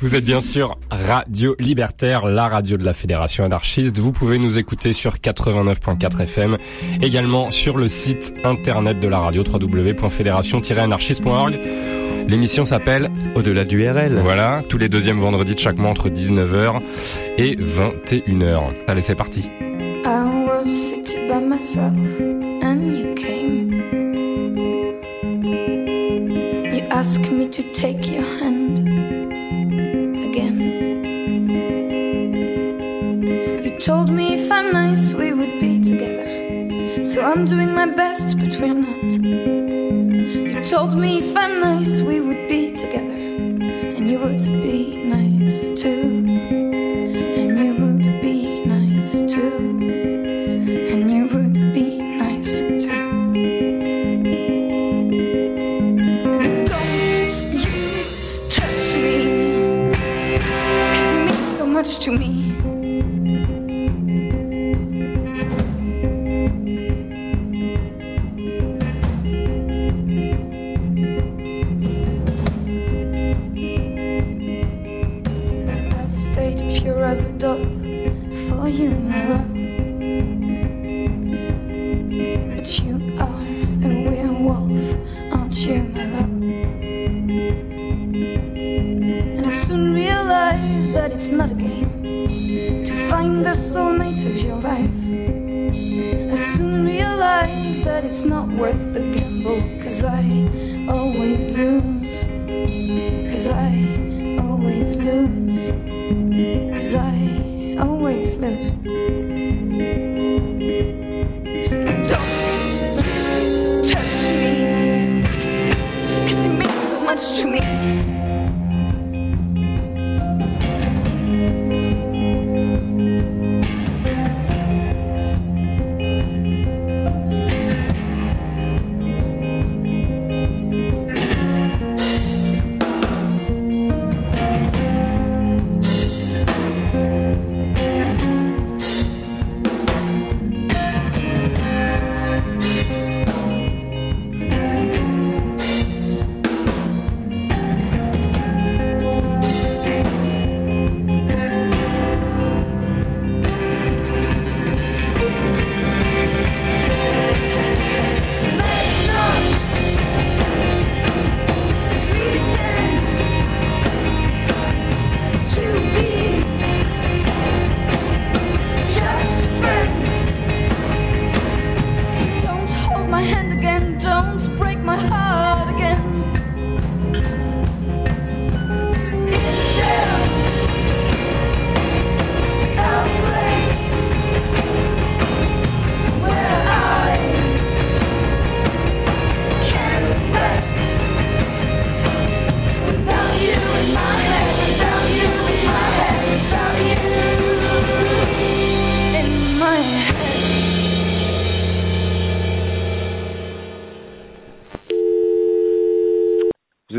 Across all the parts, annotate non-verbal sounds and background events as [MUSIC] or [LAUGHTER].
Vous êtes bien sûr Radio Libertaire, la radio de la Fédération anarchiste. Vous pouvez nous écouter sur 89.4 FM, également sur le site internet de la radio www.fédération-anarchiste.org. L'émission s'appelle Au-delà du RL. Voilà, tous les deuxièmes vendredis de chaque mois entre 19h et 21h. Allez, c'est parti. I was seated by myself and you came. You asked me to take your hand told me if I'm nice, we would be together. So I'm doing my best, but we're not. You told me if I'm nice, we would be together. And you would be nice too. And you would be nice too. And you would be nice too. Don't you touch me, 'cause it means so much to me.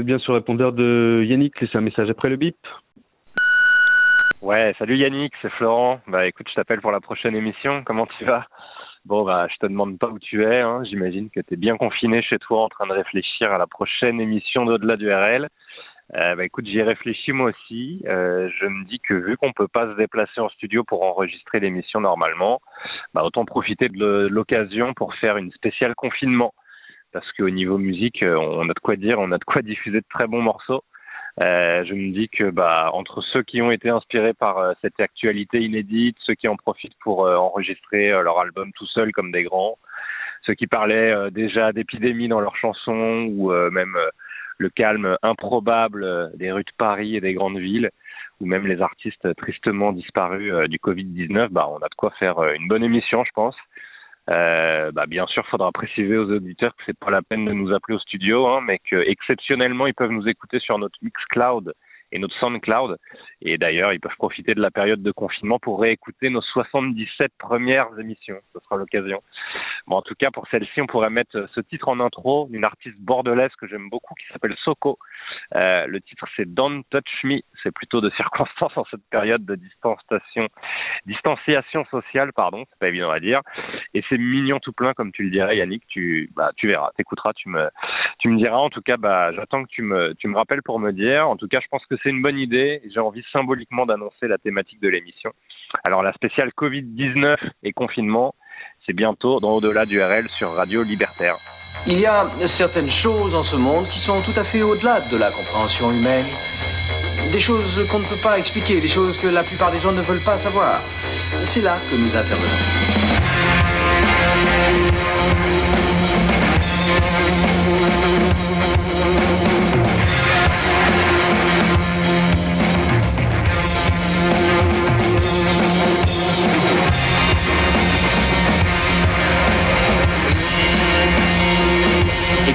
Bien sur répondeur de Yannick, laissez un message après le bip. Ouais, salut Yannick, c'est Florent. Bah écoute, je t'appelle pour la prochaine émission. Comment tu vas? Bon bah je te demande pas où tu es. Hein. J'imagine que tu es bien confiné chez toi en train de réfléchir à la prochaine émission d'au-delà du RL. Euh, bah écoute, j'y ai réfléchi moi aussi. Euh, je me dis que vu qu'on peut pas se déplacer en studio pour enregistrer l'émission normalement, bah autant profiter de l'occasion pour faire une spéciale confinement. Parce qu'au niveau musique, euh, on a de quoi dire, on a de quoi diffuser de très bons morceaux. Euh, je me dis que bah entre ceux qui ont été inspirés par euh, cette actualité inédite, ceux qui en profitent pour enregistrer leur album tout seul comme des grands, ceux qui parlaient déjà d'épidémie dans leurs chansons ou même le calme improbable des rues de Paris et des grandes villes, ou même les artistes tristement disparus du Covid-19, bah on a de quoi faire une bonne émission, je pense. Euh, bah bien sûr, faudra préciser aux auditeurs que c'est pas la peine de nous appeler au studio, hein, mais que exceptionnellement ils peuvent nous écouter sur notre Mixcloud et notre SoundCloud. Et d'ailleurs, ils peuvent profiter de la période de confinement pour réécouter nos 77 premières émissions. Ce sera l'occasion. Bon, en tout cas, pour celle-ci, on pourrait mettre ce titre en intro d'une artiste bordelaise que j'aime beaucoup qui s'appelle Soko. Euh, le titre c'est Don't Touch Me. C'est plutôt de circonstance en cette période de distanciation, distanciation sociale, pardon, c'est pas évident à dire. Et c'est mignon tout plein, comme tu le dirais, Yannick. Tu, bah, tu verras, t'écouteras, tu me, tu me diras. En tout cas, bah, j'attends que tu me, tu me rappelles pour me dire. En tout cas, je pense que c'est une bonne idée. J'ai envie symboliquement d'annoncer la thématique de l'émission. Alors, la spéciale Covid-19 et confinement, c'est bientôt dans Au-delà du RL sur Radio Libertaire. Il y a certaines choses en ce monde qui sont tout à fait au-delà de la compréhension humaine. Des choses qu'on ne peut pas expliquer, des choses que la plupart des gens ne veulent pas savoir. C'est là que nous intervenons.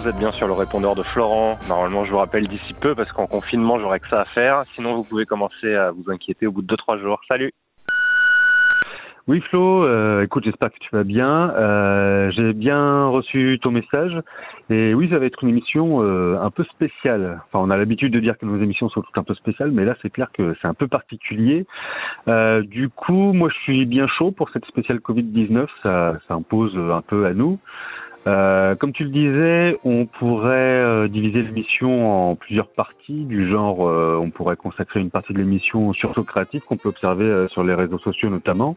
Vous êtes bien sur le répondeur de Florent. Normalement, je vous rappelle d'ici peu parce qu'en confinement, j'aurai que ça à faire. Sinon, vous pouvez commencer à vous inquiéter au bout de 2-3 jours. Salut oui Flo, euh, écoute, j'espère que tu vas bien. Euh, j'ai bien reçu ton message et oui, ça va être une émission euh, un peu spéciale. Enfin, on a l'habitude de dire que nos émissions sont toutes un peu spéciales, mais là, c'est clair que c'est un peu particulier. du coup, moi, je suis bien chaud pour cette spéciale Covid-19. Ça, ça impose un peu à nous. Euh, comme tu le disais, on pourrait euh, diviser l'émission en plusieurs parties, du genre euh, on pourrait consacrer une partie de l'émission sur Socratique qu'on peut observer sur les réseaux sociaux notamment.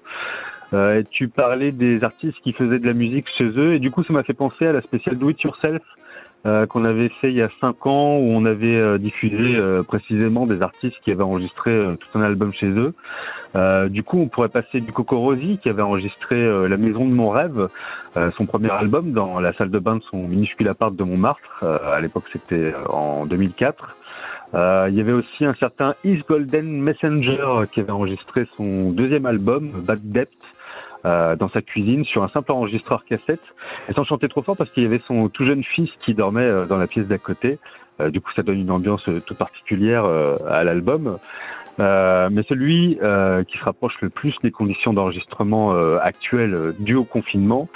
tu parlais des artistes qui faisaient de la musique chez eux et du coup ça m'a fait penser à la spéciale Do It Yourself qu'on avait fait il y a cinq ans où on avait diffusé précisément des artistes qui avaient enregistré tout un album chez eux. Euh, du coup, on pourrait passer du Coco Rosie qui avait enregistré euh, La Maison de mon rêve, euh, son premier album dans la salle de bain de son minuscule appart de Montmartre. à l'époque, c'était en 2004. il y avait aussi un certain East Golden Messenger qui avait enregistré son deuxième album, Bad Debt, dans sa cuisine sur un simple enregistreur cassette et sans chanter trop fort parce qu'il y avait son tout jeune fils qui dormait dans la pièce d'à côté. du coup, ça donne une ambiance toute particulière à l'album. Euh, mais celui euh, qui se rapproche le plus des conditions d'enregistrement euh, actuelles dues au confinement,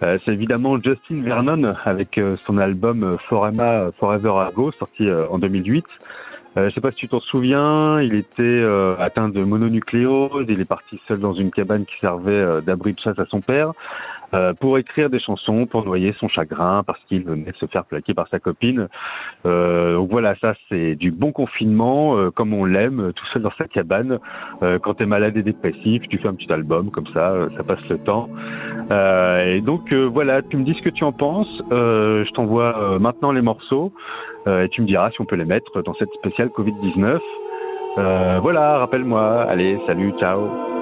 c'est évidemment Justin Vernon avec son album Forever, Forever Ago, sorti en 2008. Je ne sais pas si tu t'en souviens, il était atteint de mononucléose, il est parti seul dans une cabane qui servait d'abri de chasse à son père. Euh, pour écrire des chansons, pour noyer son chagrin, parce qu'il venait se faire plaquer par sa copine. Euh, donc voilà, ça c'est du bon confinement, euh, comme on l'aime, tout seul dans sa cabane. Euh, quand t'es malade et dépressif, tu fais un petit album, comme ça, ça passe le temps. et donc voilà, tu me dis ce que tu en penses. je t'envoie maintenant les morceaux et tu me diras si on peut les mettre dans cette spéciale Covid-19. voilà, rappelle-moi. Allez, salut, ciao.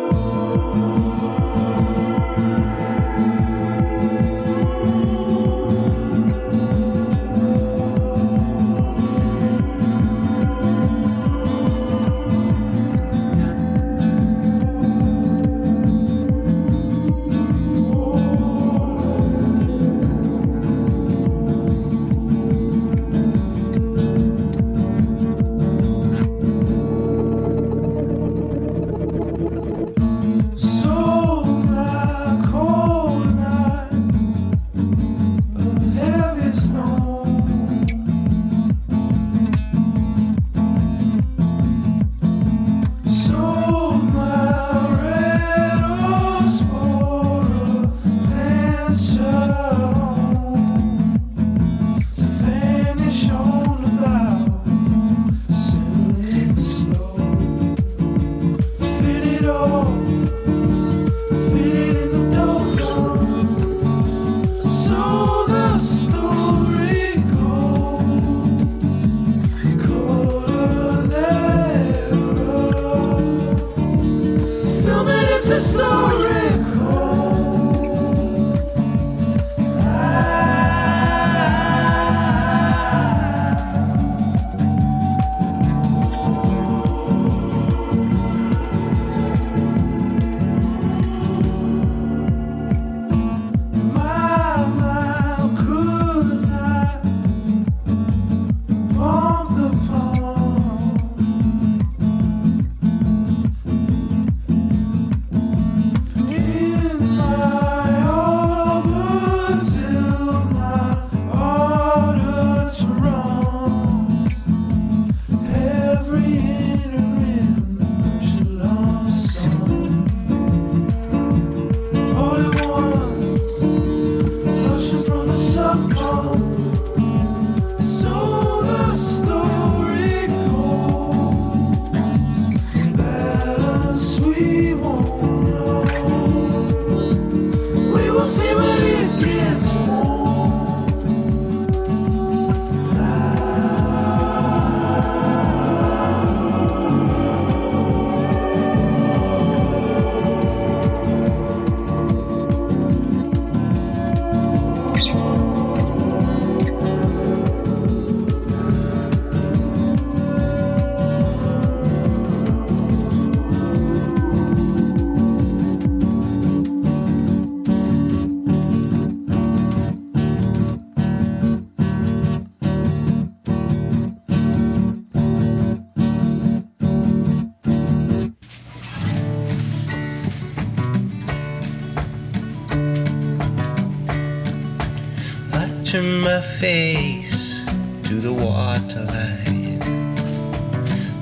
Turn my face to the waterline.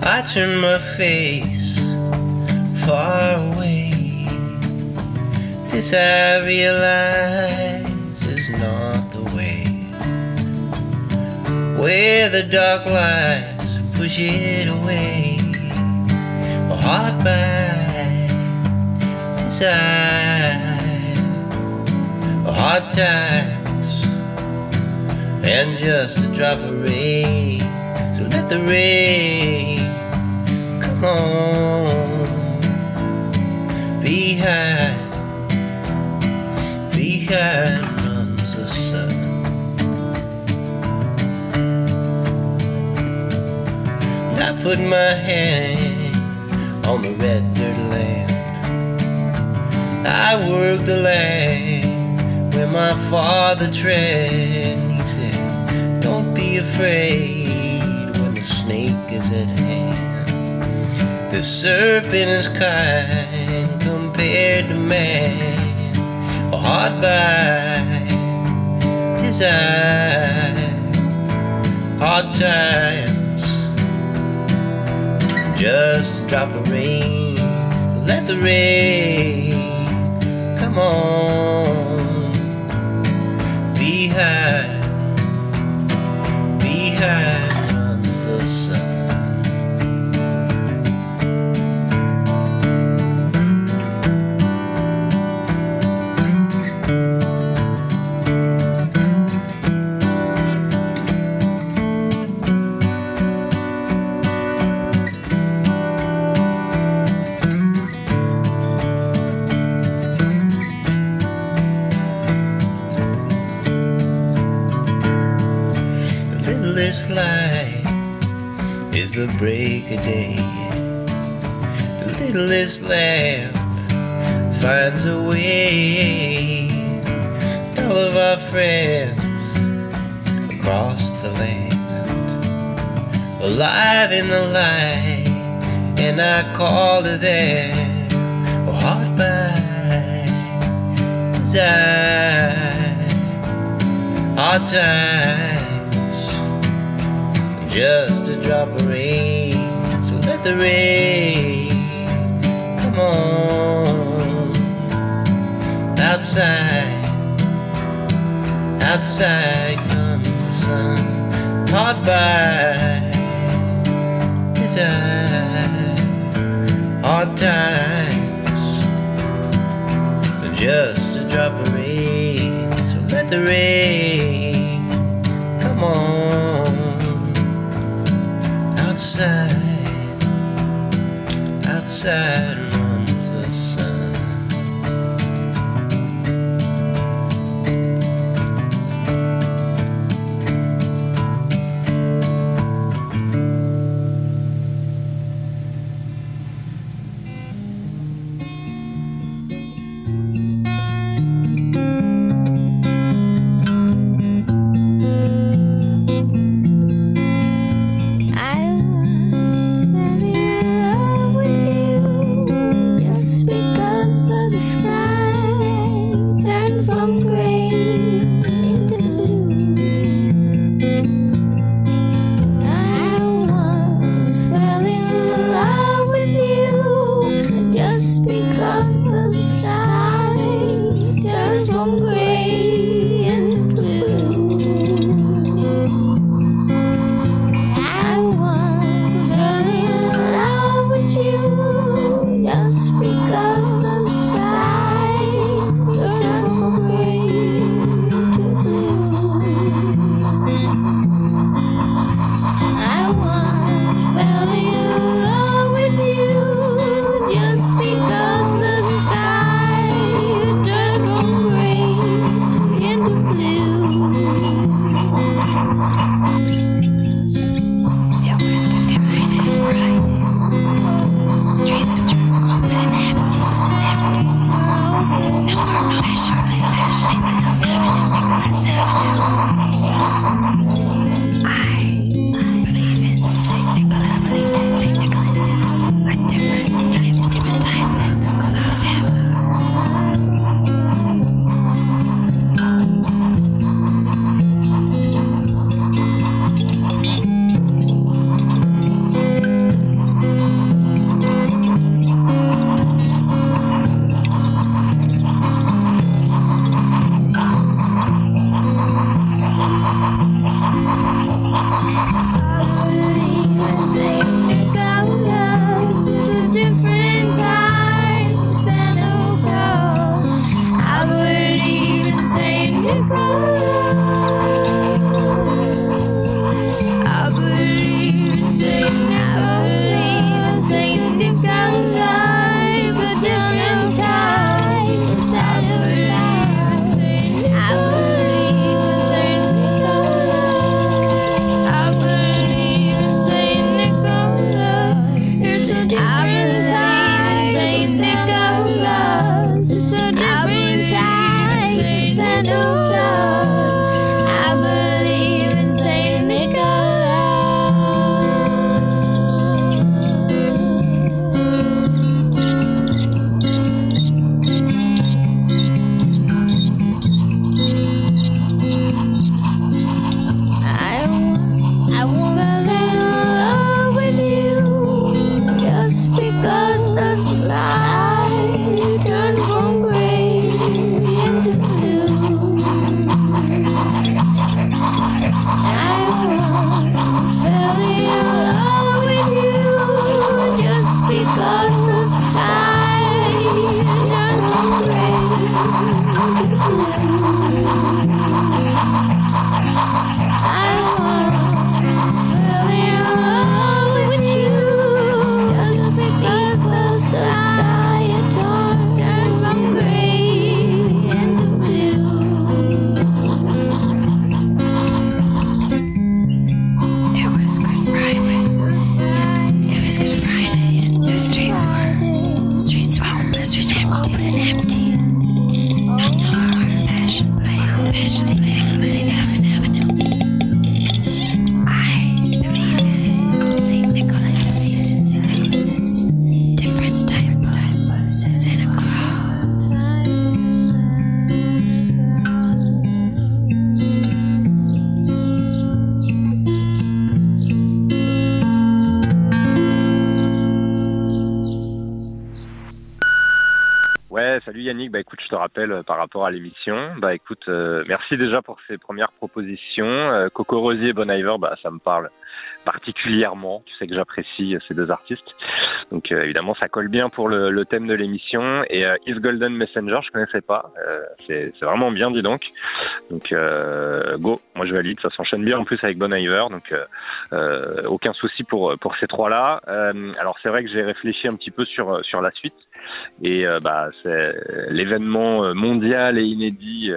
I turn my face far away. This I realize is not the way. Where the dark lies push it away. A heart by desire. Hard times and just a drop of rain. So let the rain come on. Behind, behind comes the sun. And I put my hand on the red dirt land. I work the land where my father tread. Afraid when the snake is at hand. The serpent is kind compared to man, hard by desire, hard times, just a drop of rain. Let the rain come on behind, yeah. Break of day. The littlest lamp finds a way. All of our friends across the land, alive in the light, and I call to them, heart by desire hard times, just the rain. Come on. Outside. Outside comes the sun, hard by desire, hard times, just a drop of rain. So let the rain come on sad. Rappelle euh, par rapport à l'émission. Bah écoute, euh, merci déjà pour ces premières propositions. Euh, Coco Rosier et Bon Iver, bah ça me parle particulièrement. Tu sais que j'apprécie ces deux artistes. Donc évidemment, ça colle bien pour le, le thème de l'émission. Et Is Golden Messenger, je connaissais pas. c'est vraiment bien, dis donc. Donc go, moi je valide. Ça s'enchaîne bien en plus avec Bon Iver. Donc aucun souci pour pour ces trois là. alors c'est vrai que j'ai réfléchi un petit peu sur sur la suite. Et euh, bah, c'est l'événement euh, mondial et inédit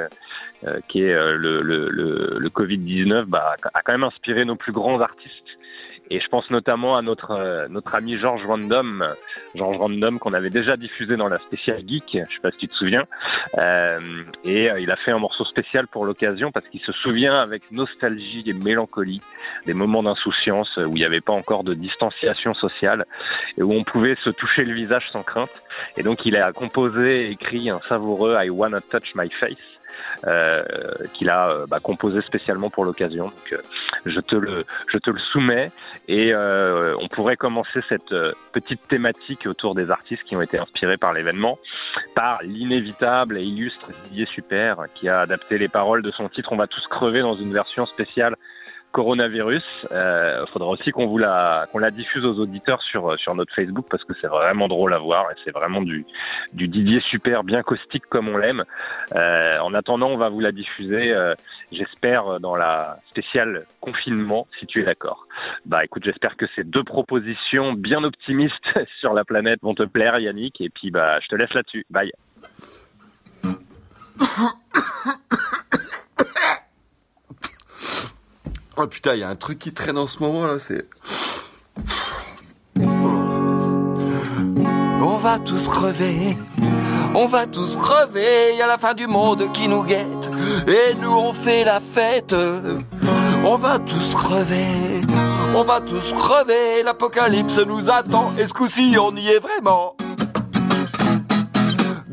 euh, qui est le, le, le, le Covid-19 bah, a quand même inspiré nos plus grands artistes et je pense notamment à notre euh, notre ami Georges Random, Georges Random qu'on avait déjà diffusé dans la spéciale geek, je sais pas si tu te souviens. Euh, et euh, il a fait un morceau spécial pour l'occasion parce qu'il se souvient avec nostalgie et mélancolie des moments d'insouciance où il n'y avait pas encore de distanciation sociale et où on pouvait se toucher le visage sans crainte. Et donc il a composé et écrit un savoureux I Wanna Touch My Face qu'il a euh, bah, composé spécialement pour l'occasion. Donc, euh, je te le, je te le soumets et on pourrait commencer cette petite thématique autour des artistes qui ont été inspirés par l'événement, par l'inévitable et illustre Didier Super qui a adapté les paroles de son titre On va tous crever dans une version spéciale coronavirus. Il euh, faudra aussi qu'on vous la diffuse aux auditeurs sur sur notre Facebook parce que c'est vraiment drôle à voir et c'est vraiment du Didier super bien caustique comme on l'aime. Euh, en attendant, on va vous la diffuser, euh, j'espère dans la spéciale confinement, si tu es d'accord. Bah écoute, j'espère que ces deux propositions bien optimistes [LAUGHS] sur la planète vont te plaire, Yannick. Et puis bah je te laisse là-dessus. Bye. [LAUGHS] Oh putain, il y a un truc qui traîne en ce moment là, c'est. On va tous crever, on va tous crever, y a la fin du monde qui nous guette, et nous on fait la fête. On va tous crever, on va tous crever, l'apocalypse nous attend, et ce coup-ci on y est vraiment?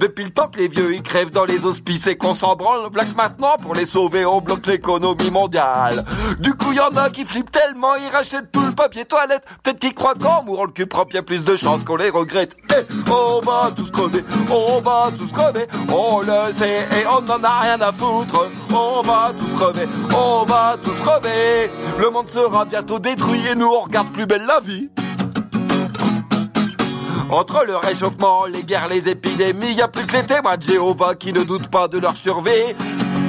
Depuis le temps que les vieux y crèvent dans les hospices et qu'on s'en branle, black maintenant pour les sauver on bloque l'économie mondiale. Du coup y en a qui flippent tellement, ils rachètent tout le papier toilette. Peut-être qu'ils croient qu'en mourant le cul propre y plus de chances qu'on les regrette. Eh, on va tous crever, on va tous crever, on le sait et on n'en a rien à foutre. On va tous crever, on va tous crever. Le monde sera bientôt détruit et nous on regarde plus belle la vie. Entre le réchauffement, les guerres, les épidémies, y a plus que les témoins de Jéhovah qui ne doutent pas de leur survie.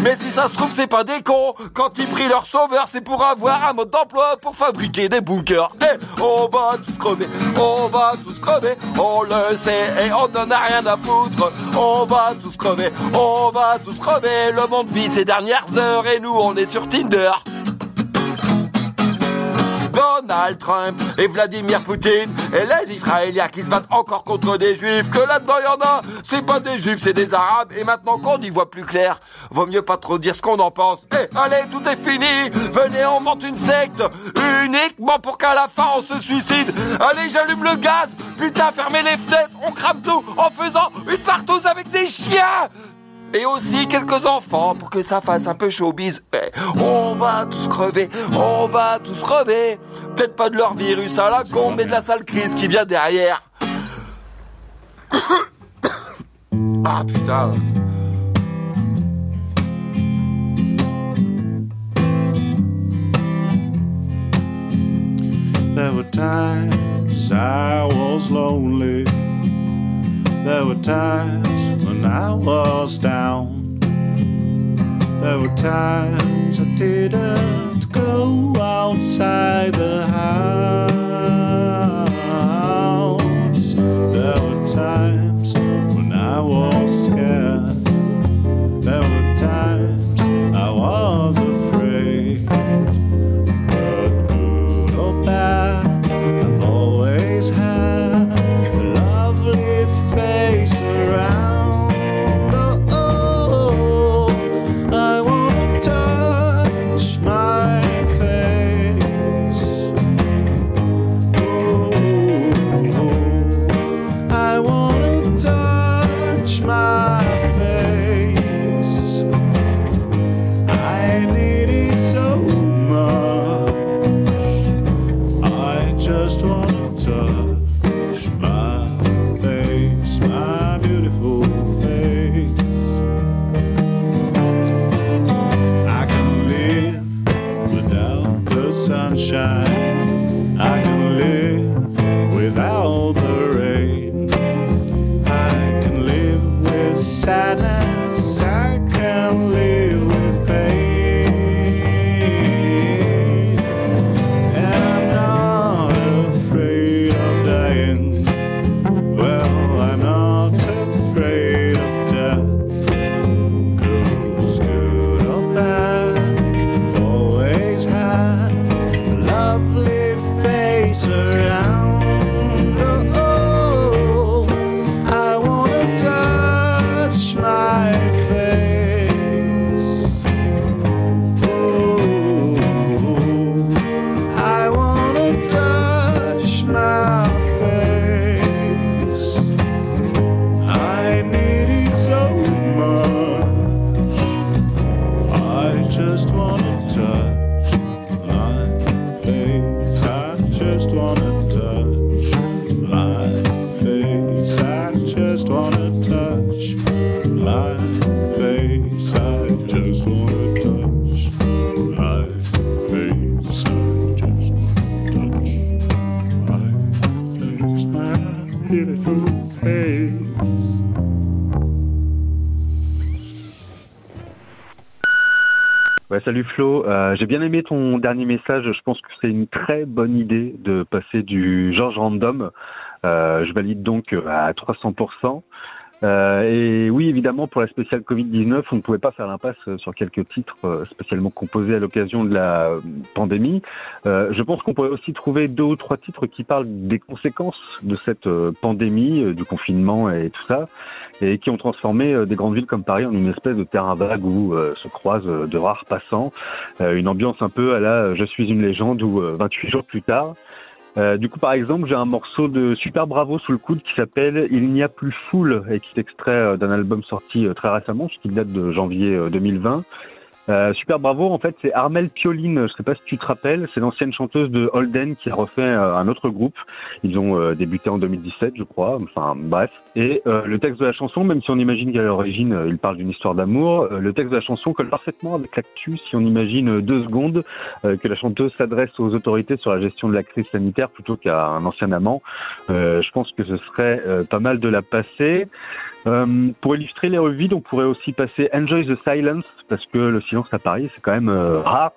Mais si ça se trouve, c'est pas des cons. Quand ils prient leur sauveur, c'est pour avoir un mode d'emploi pour fabriquer des bunkers. Et on va tous crever, on va tous crever, on le sait et on n'en a rien à foutre. On va tous crever, on va tous crever. Le monde vit ses dernières heures et nous on est sur Tinder. Donald Trump et Vladimir Poutine et les Israéliens qui se battent encore contre des Juifs. Que là-dedans y en a, c'est pas des Juifs, c'est des Arabes. Et maintenant qu'on y voit plus clair, vaut mieux pas trop dire ce qu'on en pense. Eh, allez, tout est fini. Venez, on monte une secte uniquement pour qu'à la fin on se suicide. Allez, j'allume le gaz. Putain, fermez les fenêtres. On crame tout en faisant une partouze avec des chiens et aussi quelques enfants pour que ça fasse un peu showbiz. On va tous crever, on va tous crever. Peut-être pas de leur virus à la con, mais de la sale crise qui vient derrière. [COUGHS] ah putain. There were times I was lonely. There were times when I was down. There were times I didn't go outside the house. There were times when I was scared. There were times j'ai bien aimé ton dernier message. Je pense que c'est une très bonne idée de passer du George Random. Euh, je valide donc euh, à 300%. Euh, et oui, évidemment, pour la spéciale Covid-19, on ne pouvait pas faire l'impasse sur quelques titres spécialement composés à l'occasion de la pandémie. Je pense qu'on pourrait aussi trouver deux ou trois titres qui parlent des conséquences de cette pandémie, du confinement et tout ça, et qui ont transformé euh, des grandes villes comme Paris en une espèce de terrain vague où euh, se croisent euh, de rares passants. Une ambiance un peu à la Je suis une légende ou euh, 28 jours plus tard. Du coup, par exemple, j'ai un morceau de Super Bravo sous le coude qui s'appelle Il n'y a plus foule et qui est extrait d'un album sorti très récemment, ce qui date de janvier euh, 2020. Euh, Super Bravo, en fait, c'est Armel Pioline. Je sais pas si tu te rappelles, c'est l'ancienne chanteuse de Holden qui a refait euh, un autre groupe. Ils ont euh, débuté en 2017, je crois. Enfin, bref. Et euh, le texte de la chanson, même si on imagine qu'à l'origine il parle d'une histoire d'amour, le texte de la chanson colle parfaitement avec l'actu. Si on imagine deux secondes que la chanteuse s'adresse aux autorités sur la gestion de la crise sanitaire plutôt qu'à un ancien amant, je pense que ce serait pas mal de la passer. Euh, pour illustrer les revues, on pourrait aussi passer Enjoy the Silence, parce que le silence à Paris, c'est quand même euh, rare.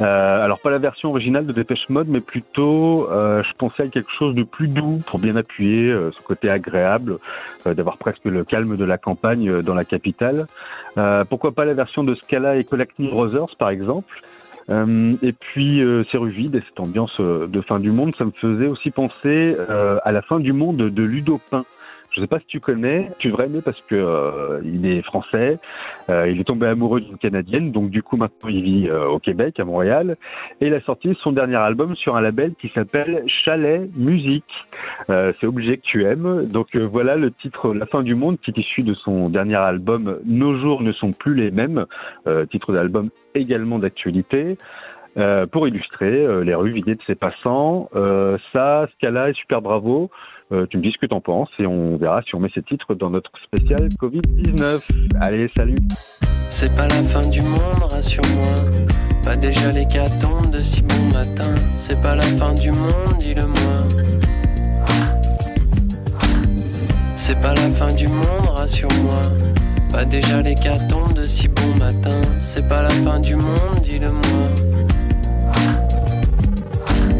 Euh, alors pas la version originale de Dépêche Mode, mais plutôt, je pensais à quelque chose de plus doux pour bien appuyer ce côté agréable, d'avoir presque le calme de la campagne dans la capitale. Pourquoi pas la version de Scala et Colacny Brothers, par exemple. Et puis euh, c'est rue vide et cette ambiance de fin du monde, ça me faisait aussi penser à la fin du monde de Ludo Je sais pas si tu connais, tu devrais aimer parce que euh, il est français, euh, il est tombé amoureux d'une canadienne, donc du coup maintenant il vit euh, au Québec, à Montréal, et il a sorti son dernier album sur un label qui s'appelle Chalet Musique. Euh, c'est obligé que tu aimes. Donc euh, voilà le titre La fin du monde qui est issu de son dernier album Nos jours ne sont plus les mêmes, euh, titre d'album également d'actualité. Euh, pour illustrer euh, les rues vidées de ses passants, euh, ça, Scala et Super Bravo. Euh, tu me dis ce que t'en penses et on verra si on met ces titres dans notre spécial Covid-19. Allez, salut C'est pas la fin du monde, rassure-moi. Pas déjà l'hécatombe de si bon matin. C'est pas la fin du monde, dis-le-moi. C'est pas la fin du monde, rassure-moi. Pas déjà l'hécatombe de si bon matin. C'est pas la fin du monde, dis-le-moi.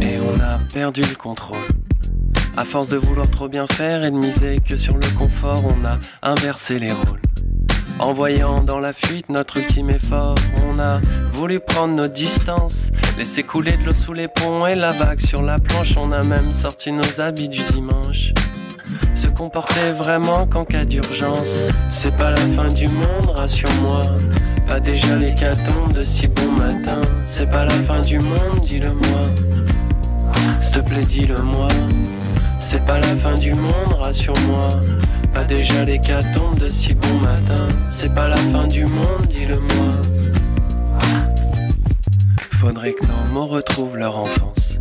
Et on a perdu le contrôle. À force de vouloir trop bien faire et de miser que sur le confort, on a inversé les rôles. En voyant dans la fuite notre ultime effort, on a voulu prendre nos distances, laisser couler de l'eau sous les ponts et la vague sur la planche, on a même sorti nos habits du dimanche. Se comporter vraiment qu'en cas d'urgence, c'est pas la fin du monde, rassure-moi. Pas déjà l'hécatombe de si bon matin, c'est pas la fin du monde, dis-le-moi. S'il te plaît, dis-le-moi. C'est pas la fin du monde, rassure-moi. Pas déjà l'hécatombe de si bon matin. C'est pas la fin du monde, dis-le-moi. Faudrait que nos mots retrouvent leur enfance.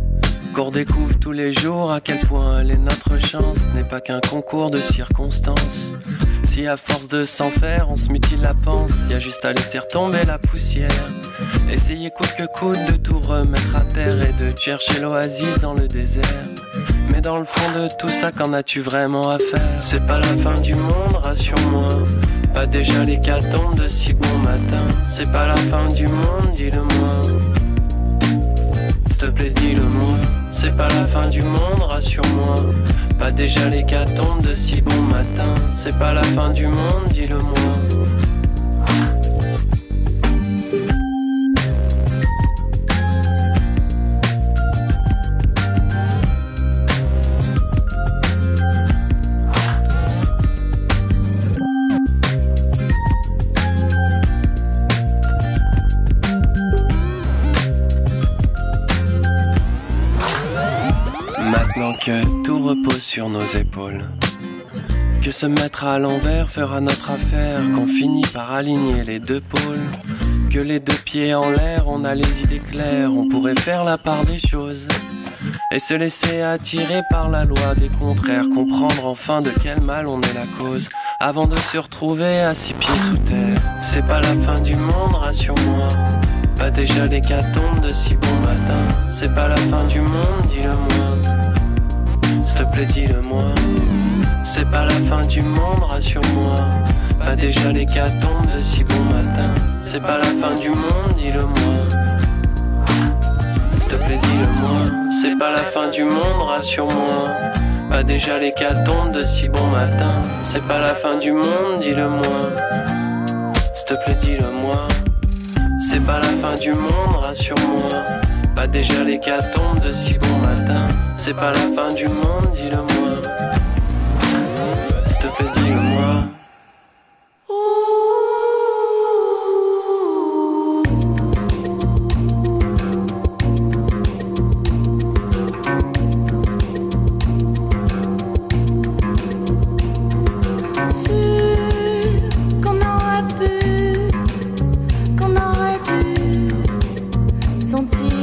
Qu'on redécouvre tous les jours à quel point elle est notre chance. N'est pas qu'un concours de circonstances. Si à force de s'en faire, on se mutile la panse, y a juste à laisser retomber la poussière. Essayer coûte que coûte de tout remettre à terre et de chercher l'oasis dans le désert. Mais dans le fond de tout ça, qu'en as-tu vraiment à faire? C'est pas la fin du monde, rassure-moi. Pas déjà l'hécatombe de si bon matin. C'est pas la fin du monde, dis-le-moi. S'il te plaît, dis-le-moi. C'est pas la fin du monde, rassure-moi. Pas déjà l'hécatombe de si bon matin. C'est pas la fin du monde, dis-le-moi. Que tout repose sur nos épaules. Que se mettre à l'envers fera notre affaire, qu'on finit par aligner les deux pôles. Que les deux pieds en l'air, on a les idées claires, on pourrait faire la part des choses. Et se laisser attirer par la loi des contraires, comprendre enfin de quel mal on est la cause, avant de se retrouver à six pieds sous terre. C'est pas la fin du monde, rassure-moi. Pas déjà l'hécatombe de si bon matin. C'est pas la fin du monde, dis-le-moi. S'il te plaît, dis-le-moi. C'est pas la fin du monde, rassure-moi. Pas déjà l'hécatombe de si bon matin. C'est pas la fin du monde, dis-le-moi. S'il te plaît, dis-le-moi. C'est pas la fin du monde, rassure-moi. Pas déjà l'hécatombe de si bon matin. C'est pas la fin du monde, dis-le-moi. S'il te plaît, dis-le-moi. C'est pas la fin du monde, rassure-moi. Pas déjà les tombent de si bon matin. C'est pas la fin du monde, dis-le-moi. S'il te plaît, dis-le-moi. sentir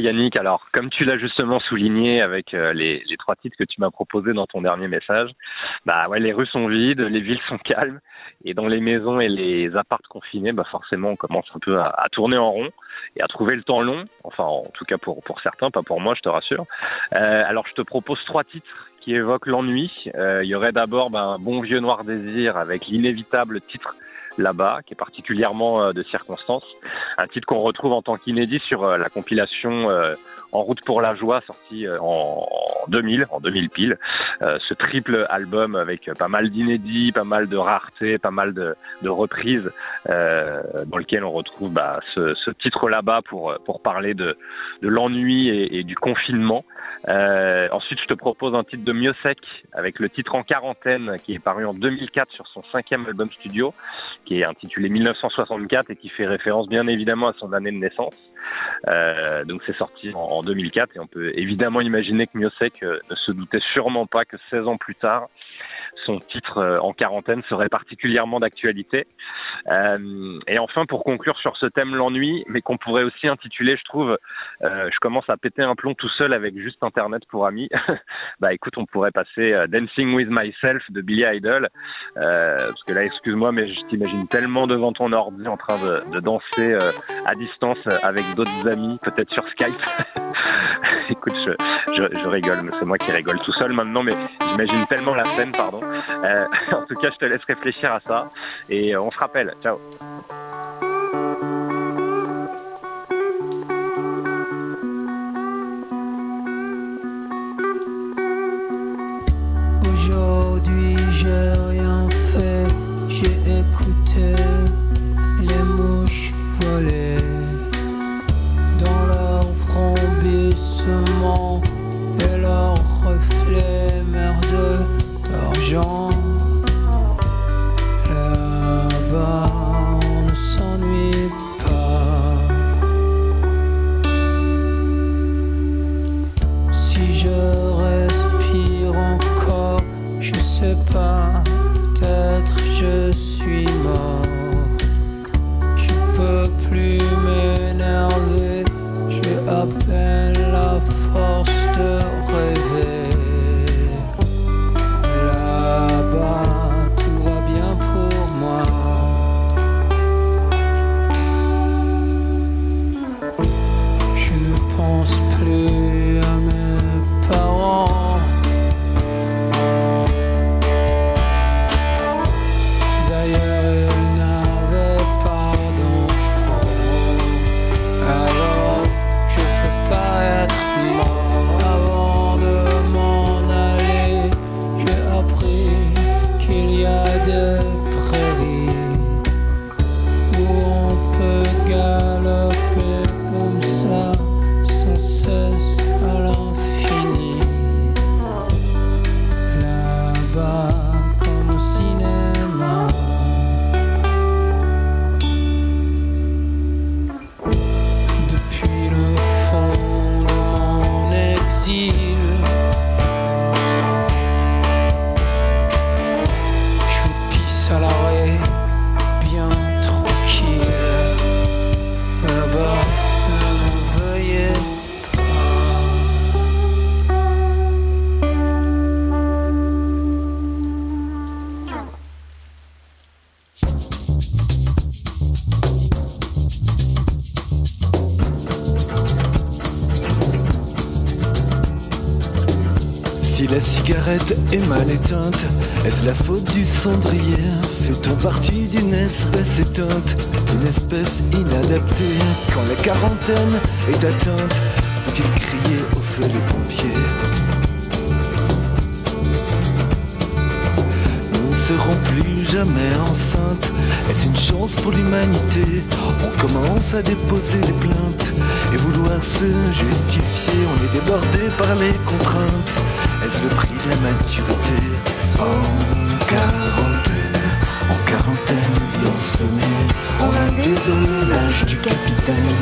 Yannick, alors, comme tu l'as justement souligné avec euh, les, trois titres que tu m'as proposés dans ton dernier message, bah ouais, les rues sont vides, les villes sont calmes, et dans les maisons et les appartes confinés, bah forcément, on commence un peu à, tourner en rond et à trouver le temps long, enfin, en tout cas pour, pour certains, pas pour moi, je te rassure. Euh, alors, je te propose trois titres qui évoquent l'ennui. Euh, Il y aurait d'abord ben, un bon vieux noir désir avec l'inévitable titre là-bas, qui est particulièrement euh, de circonstance. Un titre qu'on retrouve en tant qu'inédit sur euh, la compilation euh, En route pour la joie, sortie euh, en, en 2000, en 2000 pile. Euh, ce triple album avec pas mal d'inédits, pas mal de raretés, pas mal de, de reprises, euh, dans lequel on retrouve bah, ce, titre là-bas pour, parler de, l'ennui et, du confinement. Euh, ensuite, je te propose un titre de Miosek avec le titre En quarantaine qui est paru en 2004 sur son cinquième album studio, qui est intitulé 1964 et qui fait référence bien évidemment à son année de naissance. Euh, donc c'est sorti en, en 2004 et on peut évidemment imaginer que Miosek euh, ne se doutait sûrement pas que 16 ans plus tard, son titre euh, en quarantaine serait particulièrement d'actualité. Euh, et enfin, pour conclure sur ce thème l'ennui, mais qu'on pourrait aussi intituler, je trouve, euh, je commence à péter un plomb tout seul avec juste Internet pour amis. [LAUGHS] bah écoute, on pourrait passer euh, Dancing with Myself de Billy Idol, euh, parce que là, excuse-moi, mais je t'imagine tellement devant ton ordi en train de, de danser euh, à distance avec d'autres amis, peut-être sur Skype. [LAUGHS] [LAUGHS] écoute, je, je, je rigole, mais c'est moi qui rigole tout seul maintenant, mais j'imagine tellement la scène, pardon. Euh, [LAUGHS] en tout cas, je te laisse réfléchir à ça et euh, on se rappelle. Ciao. Aujourd'hui j'ai rien fait, j'ai écouté les mouches voler d'argent. Là-bas on ne s'ennuie pas. Si je respire encore, je sais pas, peut-être je suis cigarette est mal éteinte, est-ce la faute du cendrier? Fait-on partie d'une espèce éteinte, d'une espèce inadaptée? Quand la quarantaine est atteinte, faut-il crier au feu les pompiers? Nous ne serons plus jamais enceintes, est-ce une chance pour l'humanité? On commence à déposer des plaintes. Et vouloir se justifier, on est débordé par les contraintes. Est-ce le prix de la maturité En quarantaine, en quarantaine, bien semé, on a désolé l'âge du capitaine,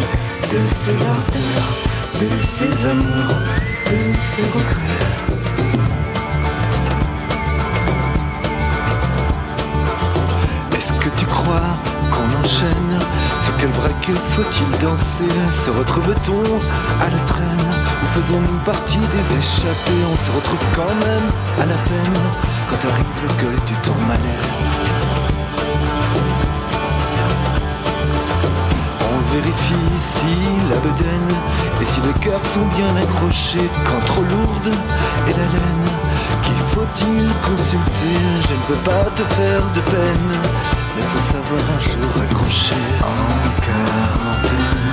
de ses ardeurs, de ses amours, de ses regrets. Est-ce que tu crois qu'on enchaîne? Sur quel braquet faut-il danser? Se retrouve-t-on à la traîne? Nous faisons-nous partie des échappés On se retrouve quand même à la peine Quand arrive le cueil du temps malheur On vérifie si la bedaine Et si les cœurs sont bien accrochés Quand trop lourde est la laine Qu'il faut-il consulter Je ne veux pas te faire de peine. Mais faut savoir un jour accrocher En quarantaine,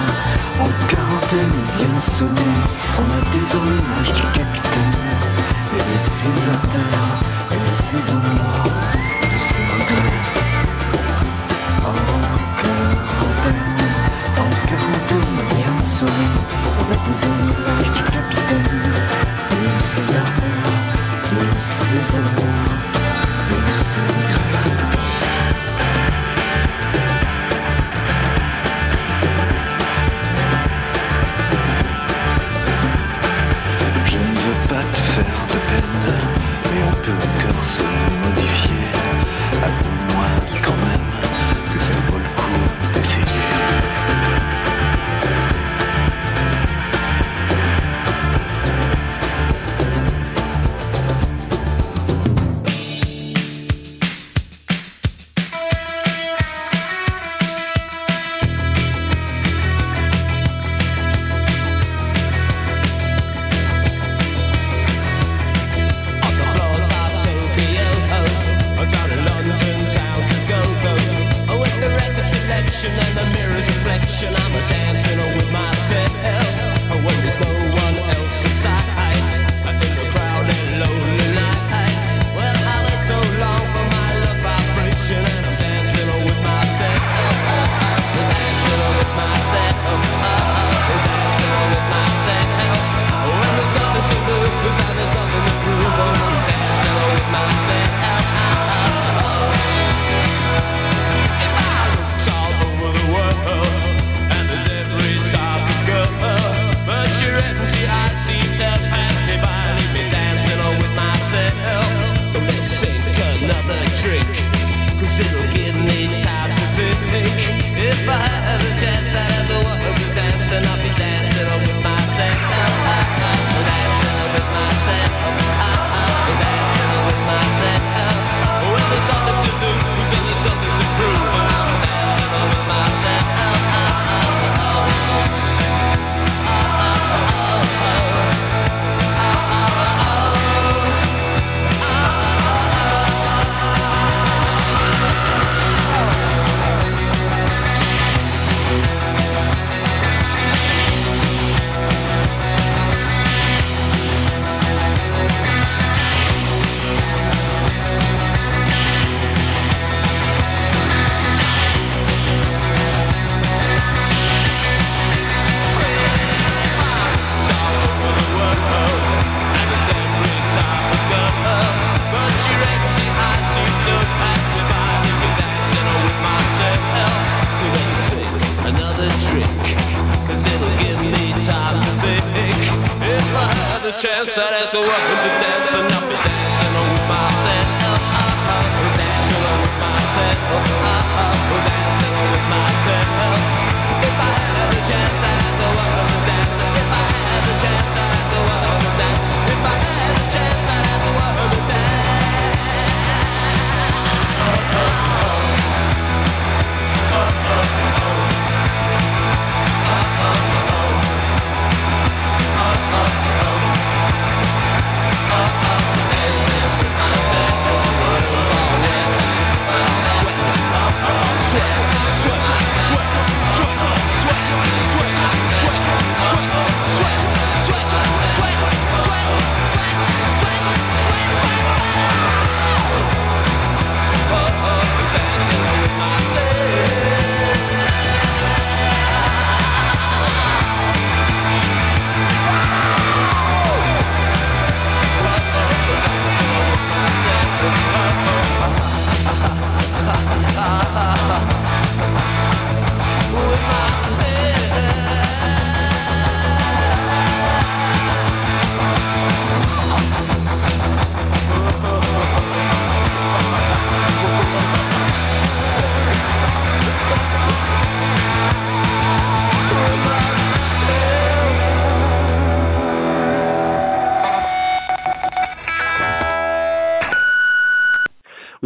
en quarantaine bien sonné On a désormais l'âge du capitaine. Et de ses artères, et de ses ombres, de ses regrets. En quarantaine, en quarantaine bien sonné On a désormais l'âge du capitaine. Et de ses artères, de ses amours, de ses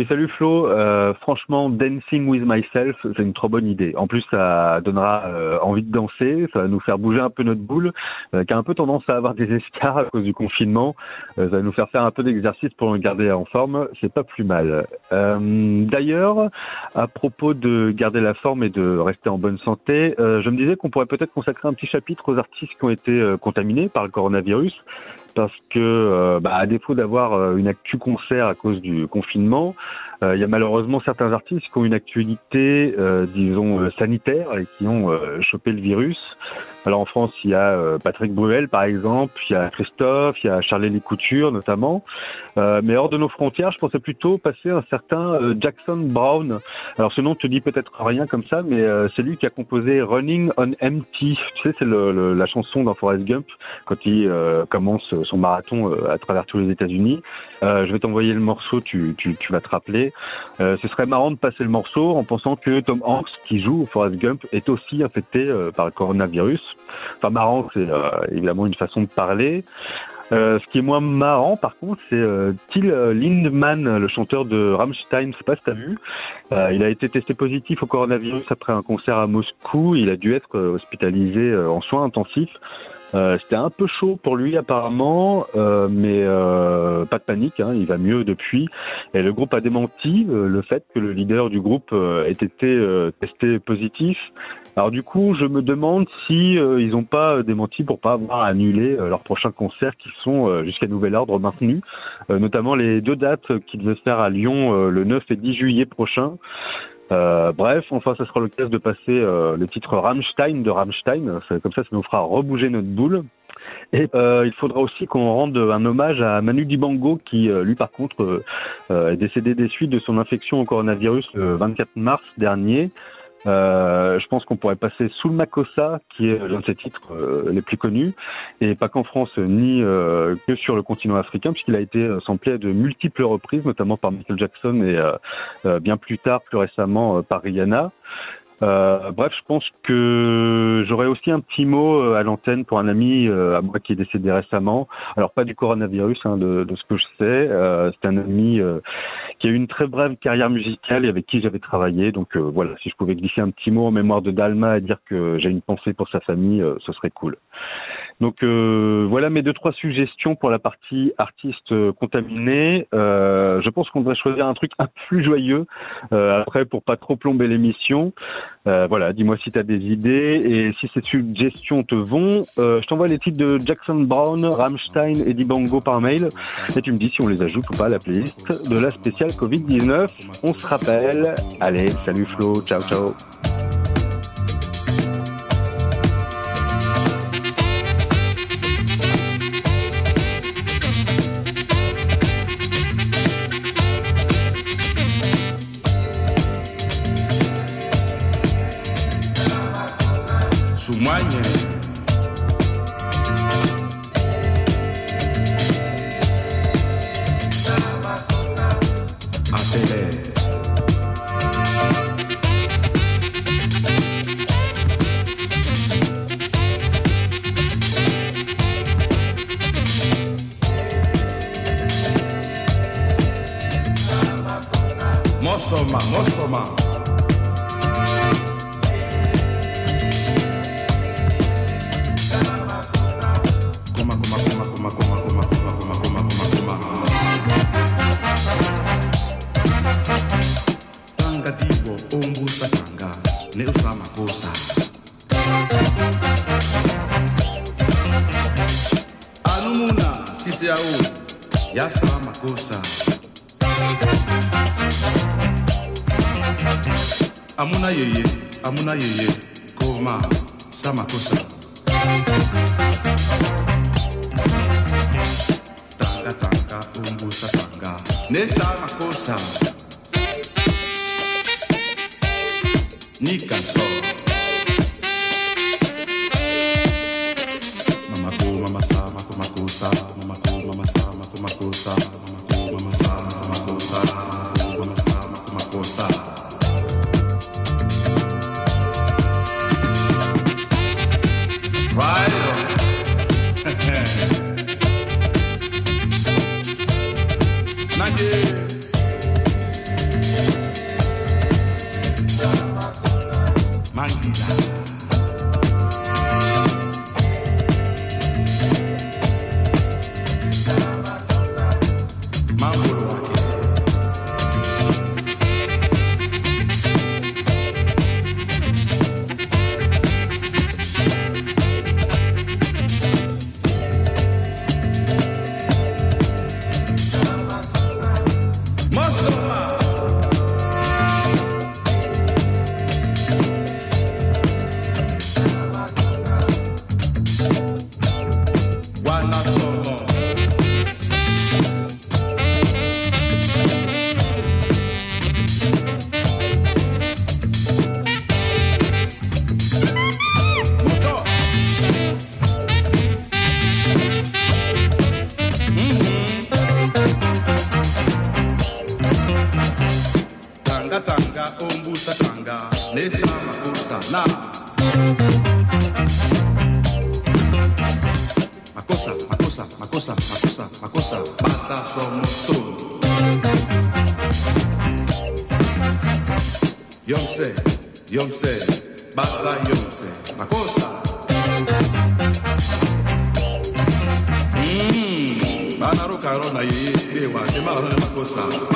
salut Flo. Euh, franchement, Dancing with Myself, c'est une trop bonne idée. En plus, ça donnera euh, envie de danser, ça va nous faire bouger un peu notre boule, euh, qui a un peu tendance à avoir [LAUGHS] des escarres à cause du confinement. Ça va nous faire faire un peu d'exercice pour nous garder en forme. C'est pas plus mal. D'ailleurs, à propos de garder la forme et de rester en bonne santé, je me disais qu'on pourrait peut-être consacrer un petit chapitre aux artistes qui ont été contaminés par le coronavirus parce que, euh, bah, à défaut d'avoir euh, une actu concert à cause du confinement, euh, il y a malheureusement certains artistes qui ont une actualité, disons, sanitaire et qui ont chopé le virus. Alors en France, il y a euh, Patrick Bruel, par exemple, il y a Christophe, il y a Charlie Couture, notamment. Euh, mais hors de nos frontières, je pensais plutôt passer un certain euh, Jackson Brown. Alors ce nom te dit peut-être rien comme ça, mais euh, c'est lui qui a composé Running on Empty. Tu sais, c'est le, le- la chanson dans Forrest Gump quand il euh, commence son marathon euh, à travers tous les États-Unis. Euh, je vais t'envoyer le morceau, tu, tu, tu vas te rappeler. Euh, ce serait marrant de passer le morceau en pensant que Tom Hanks, qui joue Forrest Gump, est aussi infecté euh, par le coronavirus. Enfin, marrant, c'est euh, évidemment une façon de parler. Euh, ce qui est moins marrant, par contre, c'est Till Lindemann, le chanteur de Rammstein. Je sais pas si t'as vu. Il a été testé positif au coronavirus après un concert à Moscou. Il a dû être hospitalisé en soins intensifs. Euh, C'était un peu chaud pour lui apparemment, euh, mais euh, pas de panique, hein, il va mieux depuis. Et le groupe a démenti euh, le fait que le leader du groupe euh, ait été testé positif. Alors du coup, je me demande si ils n'ont pas démenti pour pas avoir annulé leurs prochains concerts qui sont jusqu'à nouvel ordre maintenus, notamment les deux dates qu'ils devaient faire à Lyon le 9 et 10 juillet prochain. Euh, bref, enfin, ça sera l'occasion de passer euh, le titre Rammstein de Rammstein. Comme ça, ça nous fera rebouger notre boule. Et euh, il faudra aussi qu'on rende un hommage à Manu Dibango qui, euh, lui, par contre, euh, est décédé des suites de son infection au coronavirus le 24 mars dernier. Euh, je pense qu'on pourrait passer Soul Makossa, qui est l'un de ses titres euh, les plus connus, et pas qu'en France ni euh, que sur le continent africain, puisqu'il a été euh, samplé à de multiples reprises, notamment par Michael Jackson et bien plus tard, plus récemment, par Rihanna. Euh, bref, je pense que j'aurais aussi un petit mot euh, à l'antenne pour un ami euh, à moi qui est décédé récemment. Alors pas du coronavirus, hein, de, de ce que je sais. Euh, c'est un ami euh, qui a eu une très brève carrière musicale et avec qui j'avais travaillé. Donc euh, voilà, si je pouvais glisser un petit mot en mémoire de Dalma et dire que j'ai une pensée pour sa famille, ce serait cool. Donc euh, voilà mes deux trois suggestions pour la partie artiste contaminée. Euh, je pense qu'on devrait choisir un truc un peu plus joyeux euh, après pour pas trop plomber l'émission. Voilà, dis-moi si tu as des idées et si ces suggestions te vont. Je t'envoie les titres de Jackson Brown, Rammstein et Dibango par mail et tu me dis si on les ajoute ou pas à la playlist de la spéciale Covid-19. On se rappelle. Allez, salut Flo, ciao ciao. yo bala yo sé, la cosa. Mmm, bana rocarona ye, ye wa, se makosa.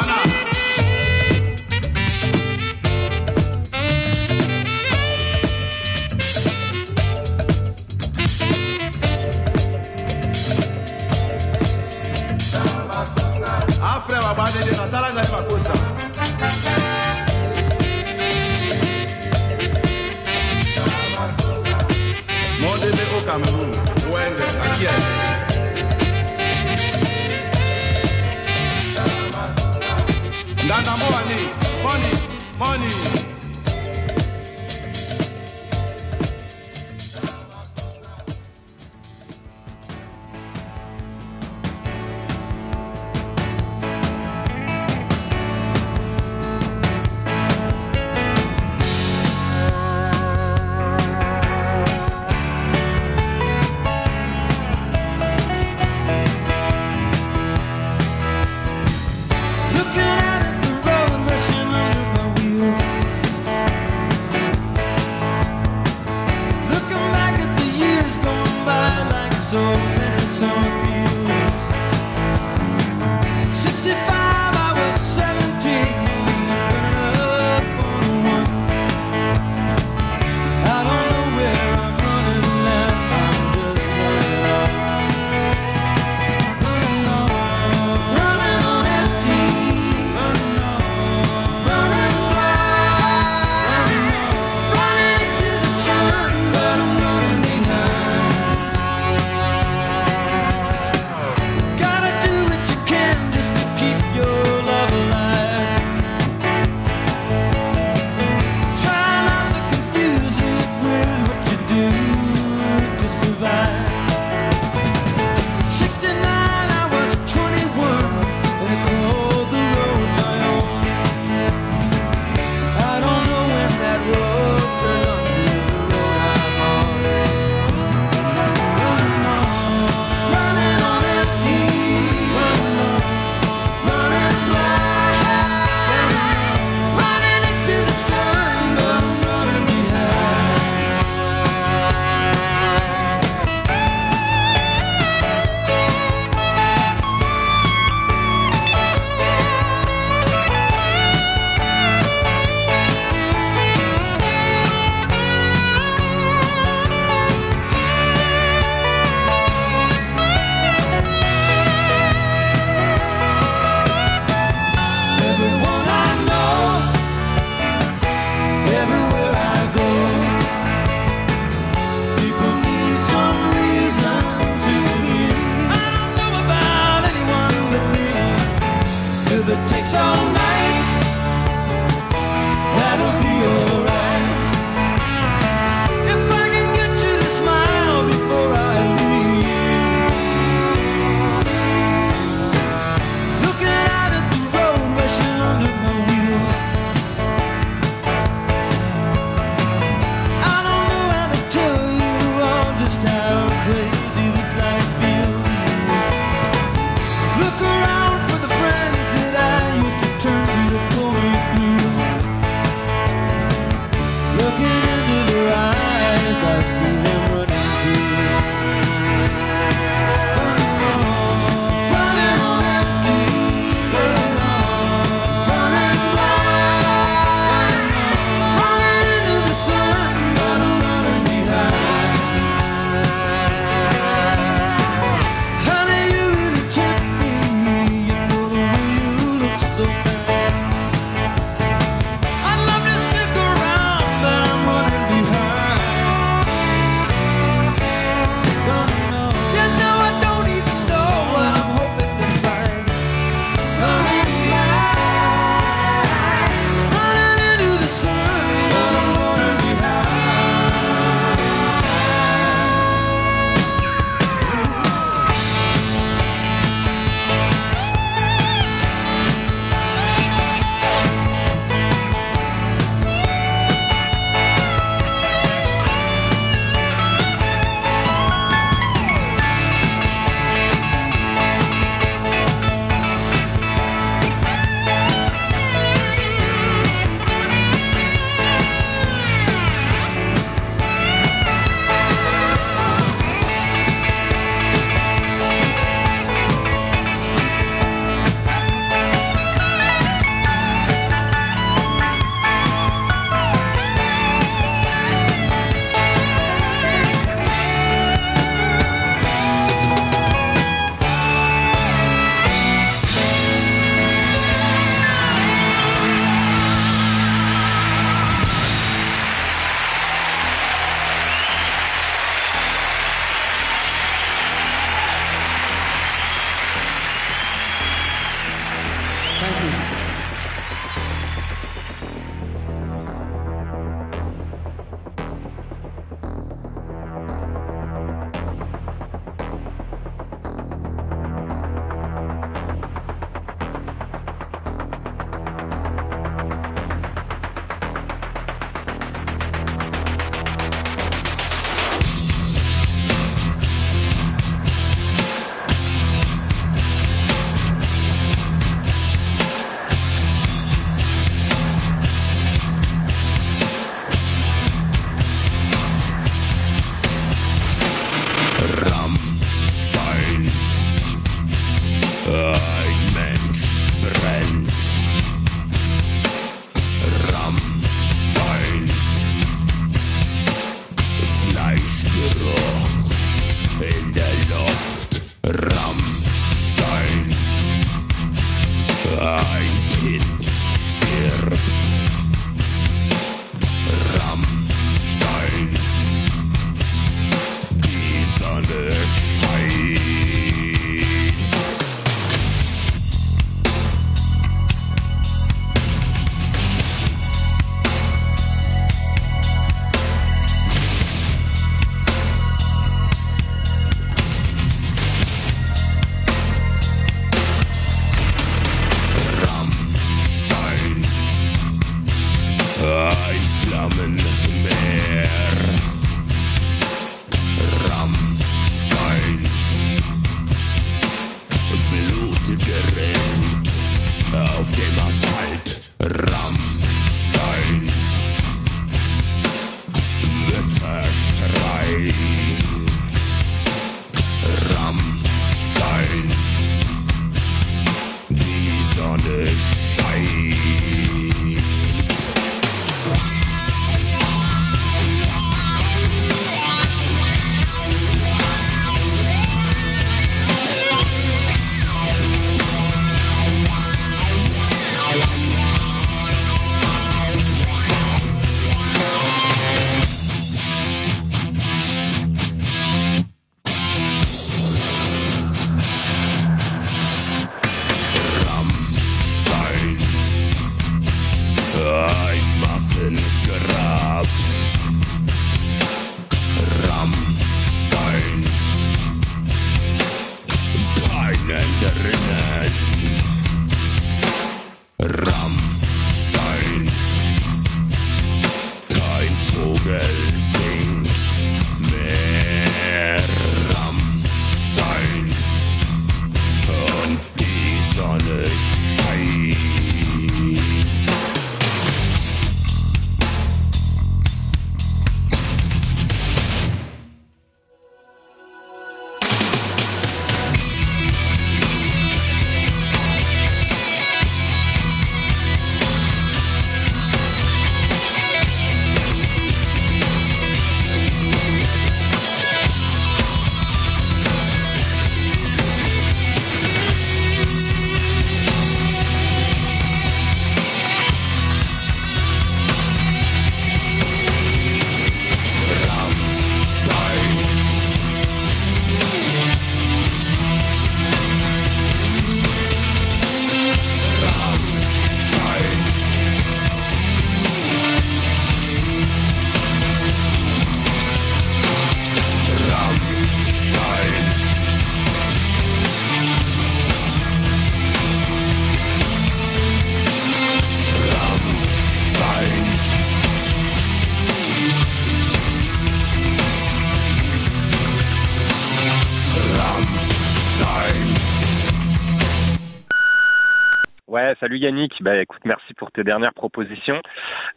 Salut Yannick. Bah écoute, merci pour tes dernières propositions.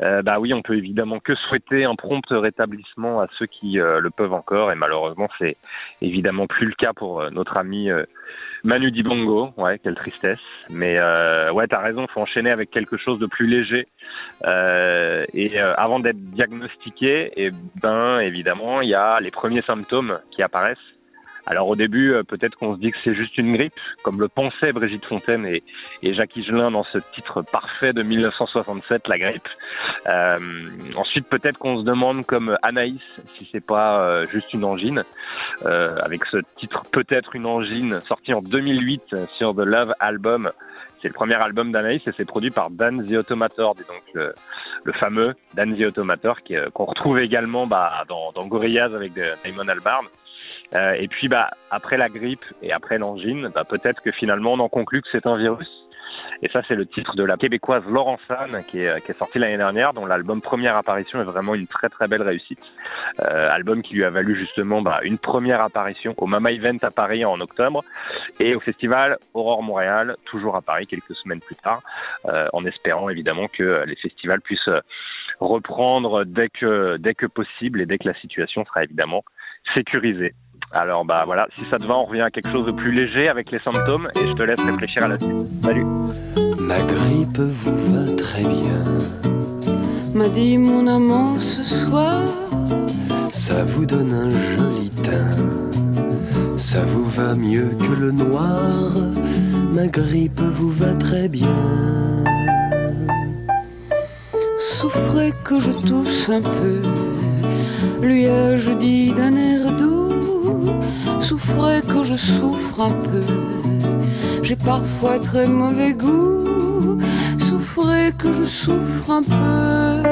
Euh, bah oui, on peut évidemment que souhaiter un prompt rétablissement à ceux qui euh, le peuvent encore, et malheureusement c'est évidemment plus le cas pour euh, notre ami Manu Dibango. Ouais, quelle tristesse. Mais ouais, t'as raison, faut enchaîner avec quelque chose de plus léger. Et avant d'être diagnostiqué, et ben évidemment il y a les premiers symptômes qui apparaissent. Alors au début, euh, peut-être qu'on se dit que c'est juste une grippe, comme le pensait Brigitte Fontaine et, et Jacques Higelin dans ce titre parfait de 1967, La grippe. Euh, ensuite, peut-être qu'on se demande, comme Anaïs, si c'est pas euh, juste une angine, euh, avec ce titre Peut-être une angine, sorti en 2008 sur The Love Album. C'est le premier album d'Anaïs et c'est produit par Dan The Automator, donc le, le fameux Dan The Automator euh, qu'on retrouve également bah, dans, dans Gorillaz avec euh, Damon Albarn. Euh, et puis, bah, après la grippe et après l'angine, bah, peut-être que finalement on en conclut que c'est un virus. Et ça, c'est le titre de la québécoise Laurence Anne, qui est, qui est sortie l'année dernière, dont l'album Première Apparition est vraiment une très très belle réussite. Euh, album qui lui a valu justement bah, une première apparition au Mama Event à Paris en octobre et au festival Aurore Montréal, toujours à Paris quelques semaines plus tard, euh, en espérant évidemment que les festivals puissent reprendre dès que, dès que possible et dès que la situation sera évidemment sécurisée. Alors bah voilà, si ça te va, on revient à quelque chose de plus léger avec les symptômes et je te laisse réfléchir à la suite. Salut. Ma grippe vous va très bien, m'a dit mon amant ce soir. Ça vous donne un joli teint, ça vous va mieux que le noir, ma grippe vous va très bien. Souffrez que je tousse un peu, lui ai-je dit d'un air. Souffrez que je souffre un peu, j'ai parfois très mauvais goût. Souffrez que je souffre un peu.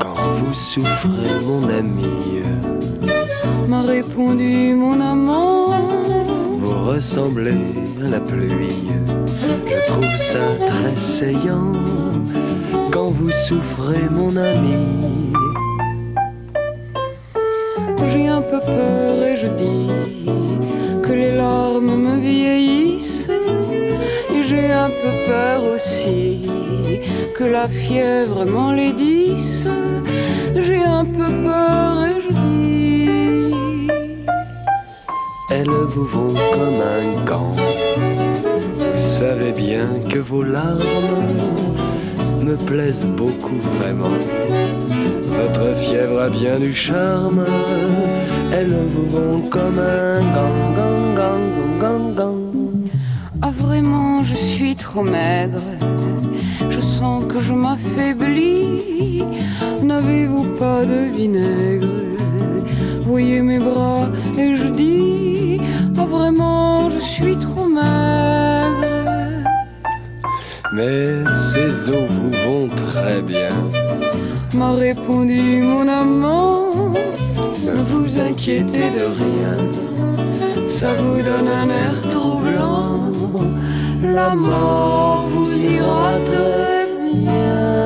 Quand vous souffrez, mon ami, M'a répondu mon amant. vous ressemblez à la pluie. Je trouve ça très saillant. Quand vous souffrez, mon ami, peu peur et je dis que les larmes me vieillissent. Et j'ai un peu peur aussi que la fièvre m'enlaidisse. J'ai un peu peur et je dis elles vous vont comme un gant. Vous savez bien que vos larmes me plaisent beaucoup vraiment. Votre fièvre a bien du charme. Elles vous vont comme un gant, gant, gant, gant, gant. Ah vraiment, je suis trop maigre. Je sens que je m'affaiblis. N'avez-vous pas de vinaigre? Voyez mes bras et je dis Ah vraiment, je suis trop maigre. Mais ces eaux vous vont très bien. M'a répondu mon amant. Ne vous inquiétez de rien. Ça vous donne un air troublant. La mort vous ira très J'essaye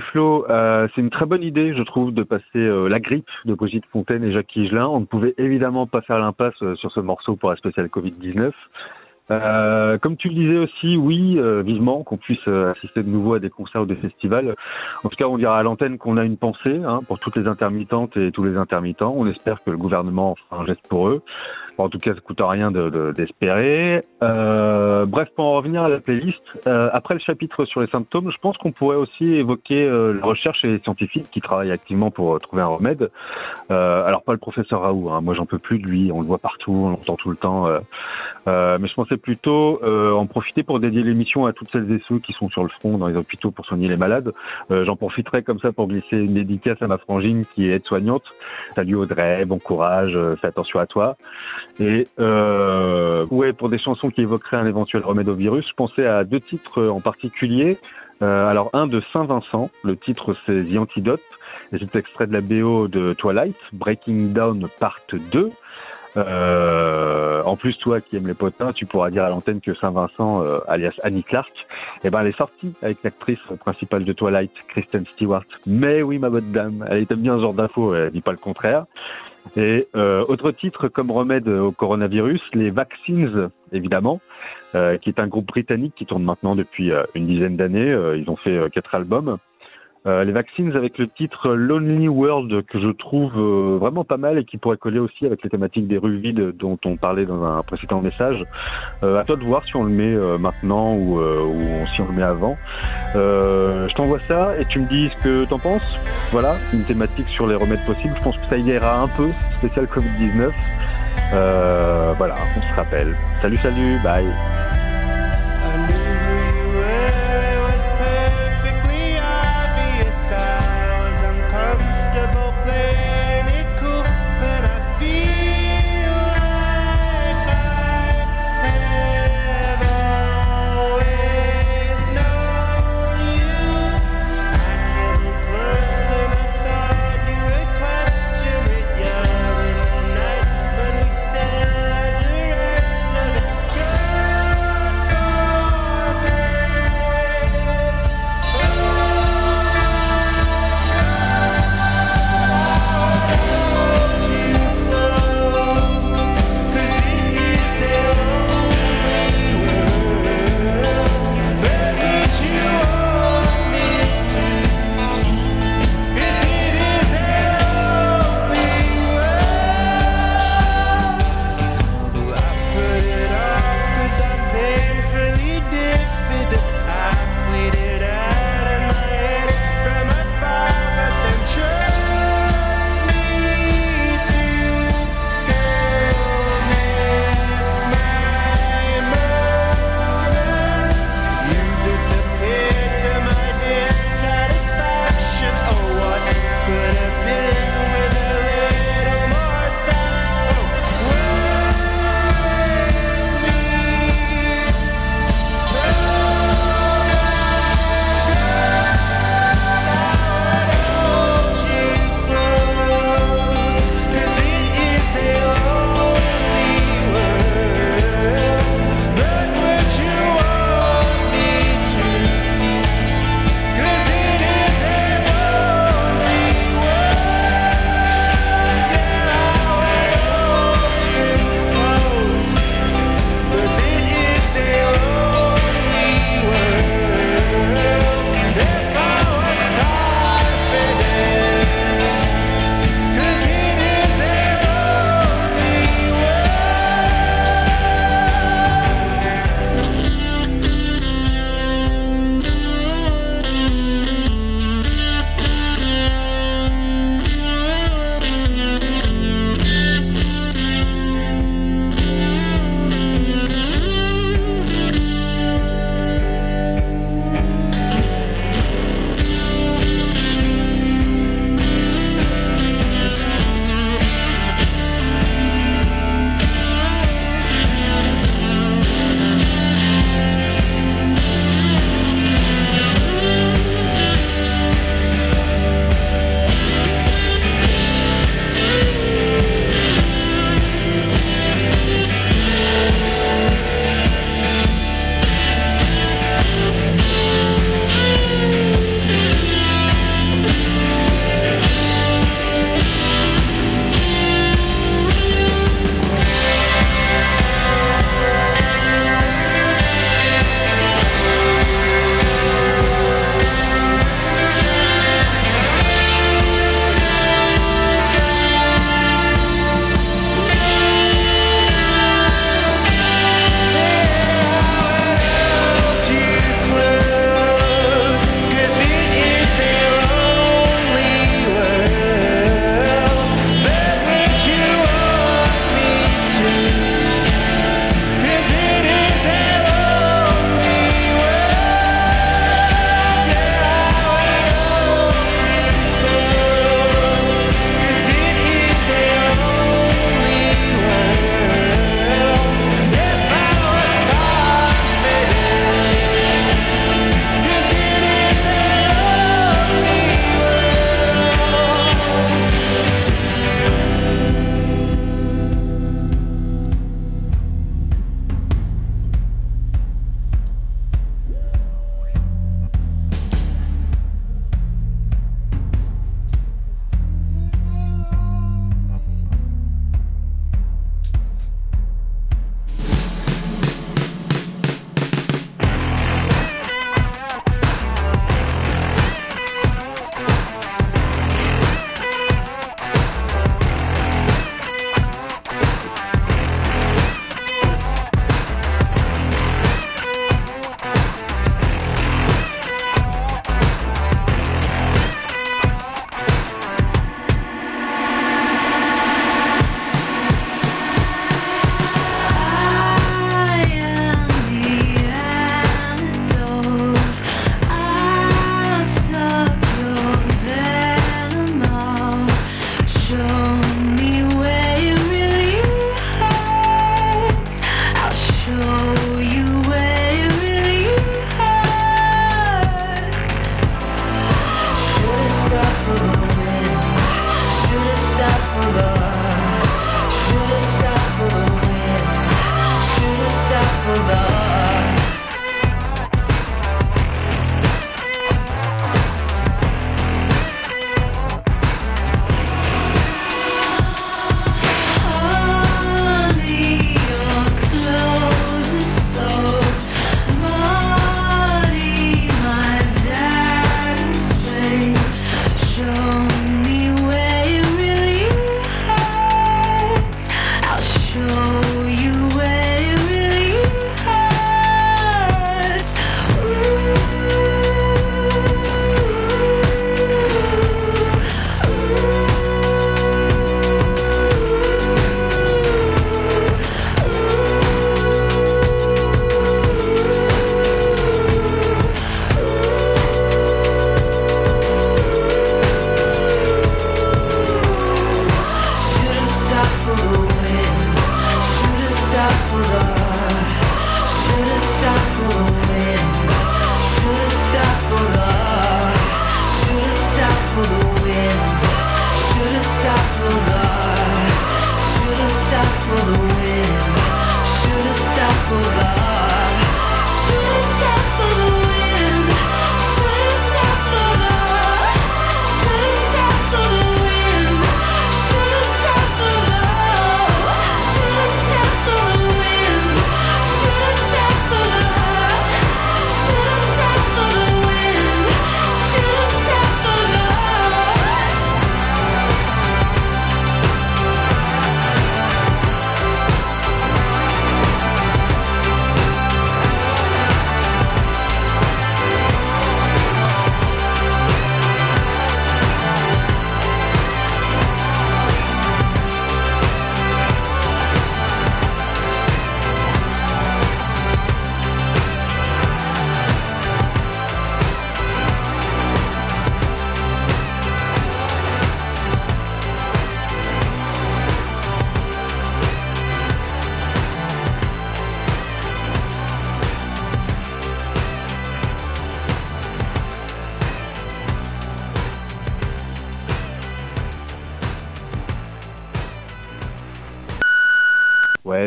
Flo. Euh, c'est une très bonne idée, je trouve, de passer euh, La grippe de Brigitte Fontaine et Jacques Higelin. On ne pouvait évidemment pas faire l'impasse euh, sur ce morceau pour la spéciale Covid-19. Euh, comme tu le disais aussi, oui, vivement qu'on puisse assister de nouveau à des concerts ou des festivals. En tout cas, on dira à l'antenne qu'on a une pensée hein, pour toutes les intermittentes et tous les intermittents. On espère que le gouvernement fera un geste pour eux. En tout cas, ça coûte rien de- de- d'espérer. Euh, bref, pour en revenir à la playlist, euh, après le chapitre sur les symptômes, je pense qu'on pourrait aussi évoquer euh, la recherche et les scientifiques qui travaillent activement pour euh, trouver un remède. Euh, alors pas le professeur Raoult, hein, moi j'en peux plus de lui, on le voit partout, on l'entend tout le temps. euh, mais je pensais plutôt en profiter pour dédier l'émission à toutes celles et ceux qui sont sur le front dans les hôpitaux pour soigner les malades. J'en profiterai comme ça pour glisser une dédicace à ma frangine qui est aide-soignante. Salut Audrey, bon courage, fais attention à toi. Et euh, ouais, pour des chansons qui évoqueraient un éventuel remède au virus, je pensais à deux titres en particulier. Euh, alors un de Saint-Vincent, le titre c'est The Antidote, et c'est extrait de la BO de Twilight, Breaking Down Part 2. Euh, en plus, toi qui aimes les potins, tu pourras dire à l'antenne que Saint-Vincent, euh, alias Annie Clark, eh ben, elle est sortie avec l'actrice principale de Twilight, Kristen Stewart. Mais oui, ma bonne dame, elle aime bien ce genre d'infos, elle dit pas le contraire. Et euh, autre titre comme remède au coronavirus, les Vaccines, évidemment, euh, qui est un groupe britannique qui tourne maintenant depuis une dizaine d'années. Ils ont fait quatre albums. Euh, les Vaccines avec le titre Lonely World que je trouve euh, vraiment pas mal et qui pourrait coller aussi avec les thématiques des rues vides dont on parlait dans un précédent message. Euh, à toi de voir si on le met euh, maintenant ou, ou si on le met avant. Je t'envoie ça et tu me dis ce que t'en penses. Voilà, une thématique sur les remèdes possibles. Je pense que ça ira un peu, spécial Covid-19. Euh, voilà, on se rappelle. Salut, salut, bye.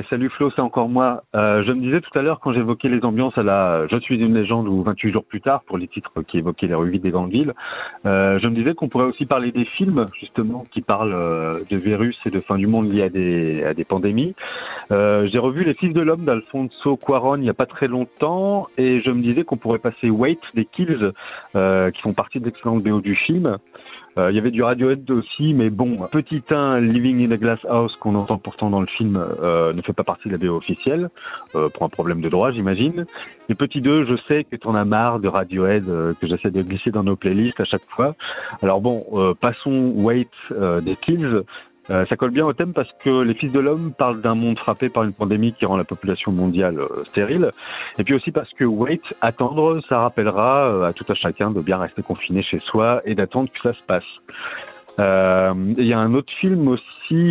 Salut Flo, c'est encore moi. Euh, je me disais tout à l'heure quand j'évoquais les ambiances à la Je suis une légende ou 28 jours plus tard pour les titres qui évoquaient les rues vides des grandes villes, euh, je me disais qu'on pourrait aussi parler des films justement qui parlent euh, de virus et de fin du monde liés à des, à des pandémies. Euh, J'ai revu Les Fils de l'homme d'Alfonso Cuarón il n'y a pas très longtemps et je me disais qu'on pourrait passer Wait des Kills euh, qui font partie de l'excellente BO du film. Euh, Il y avait du Radiohead aussi, mais bon, petit 1, Living in a Glass House, qu'on entend pourtant dans le film, euh, ne fait pas partie de la BO officielle, euh, pour un problème de droit, j'imagine. Et petit 2, je sais que t'en as marre de Radiohead, que j'essaie de glisser dans nos playlists à chaque fois. Alors bon, passons Wait des Kills. Euh, ça colle bien au thème parce que les Fils de l'Homme parlent d'un monde frappé par une pandémie qui rend la population mondiale euh, stérile. Et puis aussi parce que wait, attendre, ça rappellera euh, à tout à chacun de bien rester confiné chez soi et d'attendre que ça se passe. Il y a un autre film aussi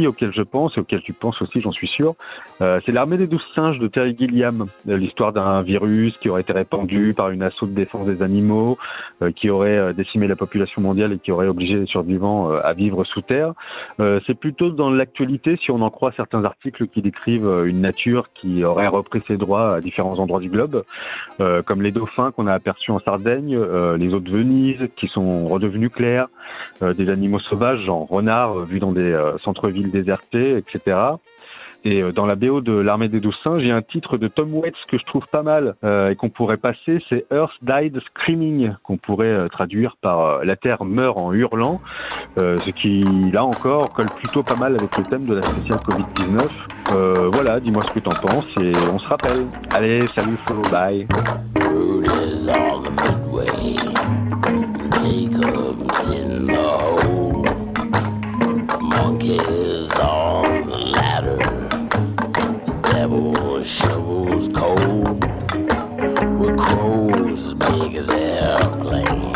auquel je pense et auquel tu penses aussi, j'en suis sûr. Euh, c'est l'armée des douze singes de Terry Gilliam, Euh, l'histoire d'un virus qui aurait été répandu par une assaut de défense des animaux, euh, qui aurait décimé la population mondiale et qui aurait obligé les survivants à vivre sous terre. C'est plutôt dans l'actualité si on en croit certains articles qui décrivent une nature qui aurait repris ses droits à différents endroits du globe, comme les dauphins qu'on a aperçus en Sardaigne, les eaux de Venise qui sont redevenues claires, des animaux sauvages, genre renards vus dans des euh, centres-villes désertés, etc. Et euh, dans la BO de l'Armée des Douze Singes, il un titre de Tom Waits que je trouve pas mal euh, et qu'on pourrait passer, c'est Earth Died Screaming, qu'on pourrait euh, traduire par La Terre meurt en hurlant, ce qui, là encore, colle plutôt pas mal avec le thème de la spéciale Covid-19. Euh, voilà, dis-moi ce que t'en penses et on se rappelle. Allez, salut Flo, bye. Devil shovels cold, With crows as big as airplanes.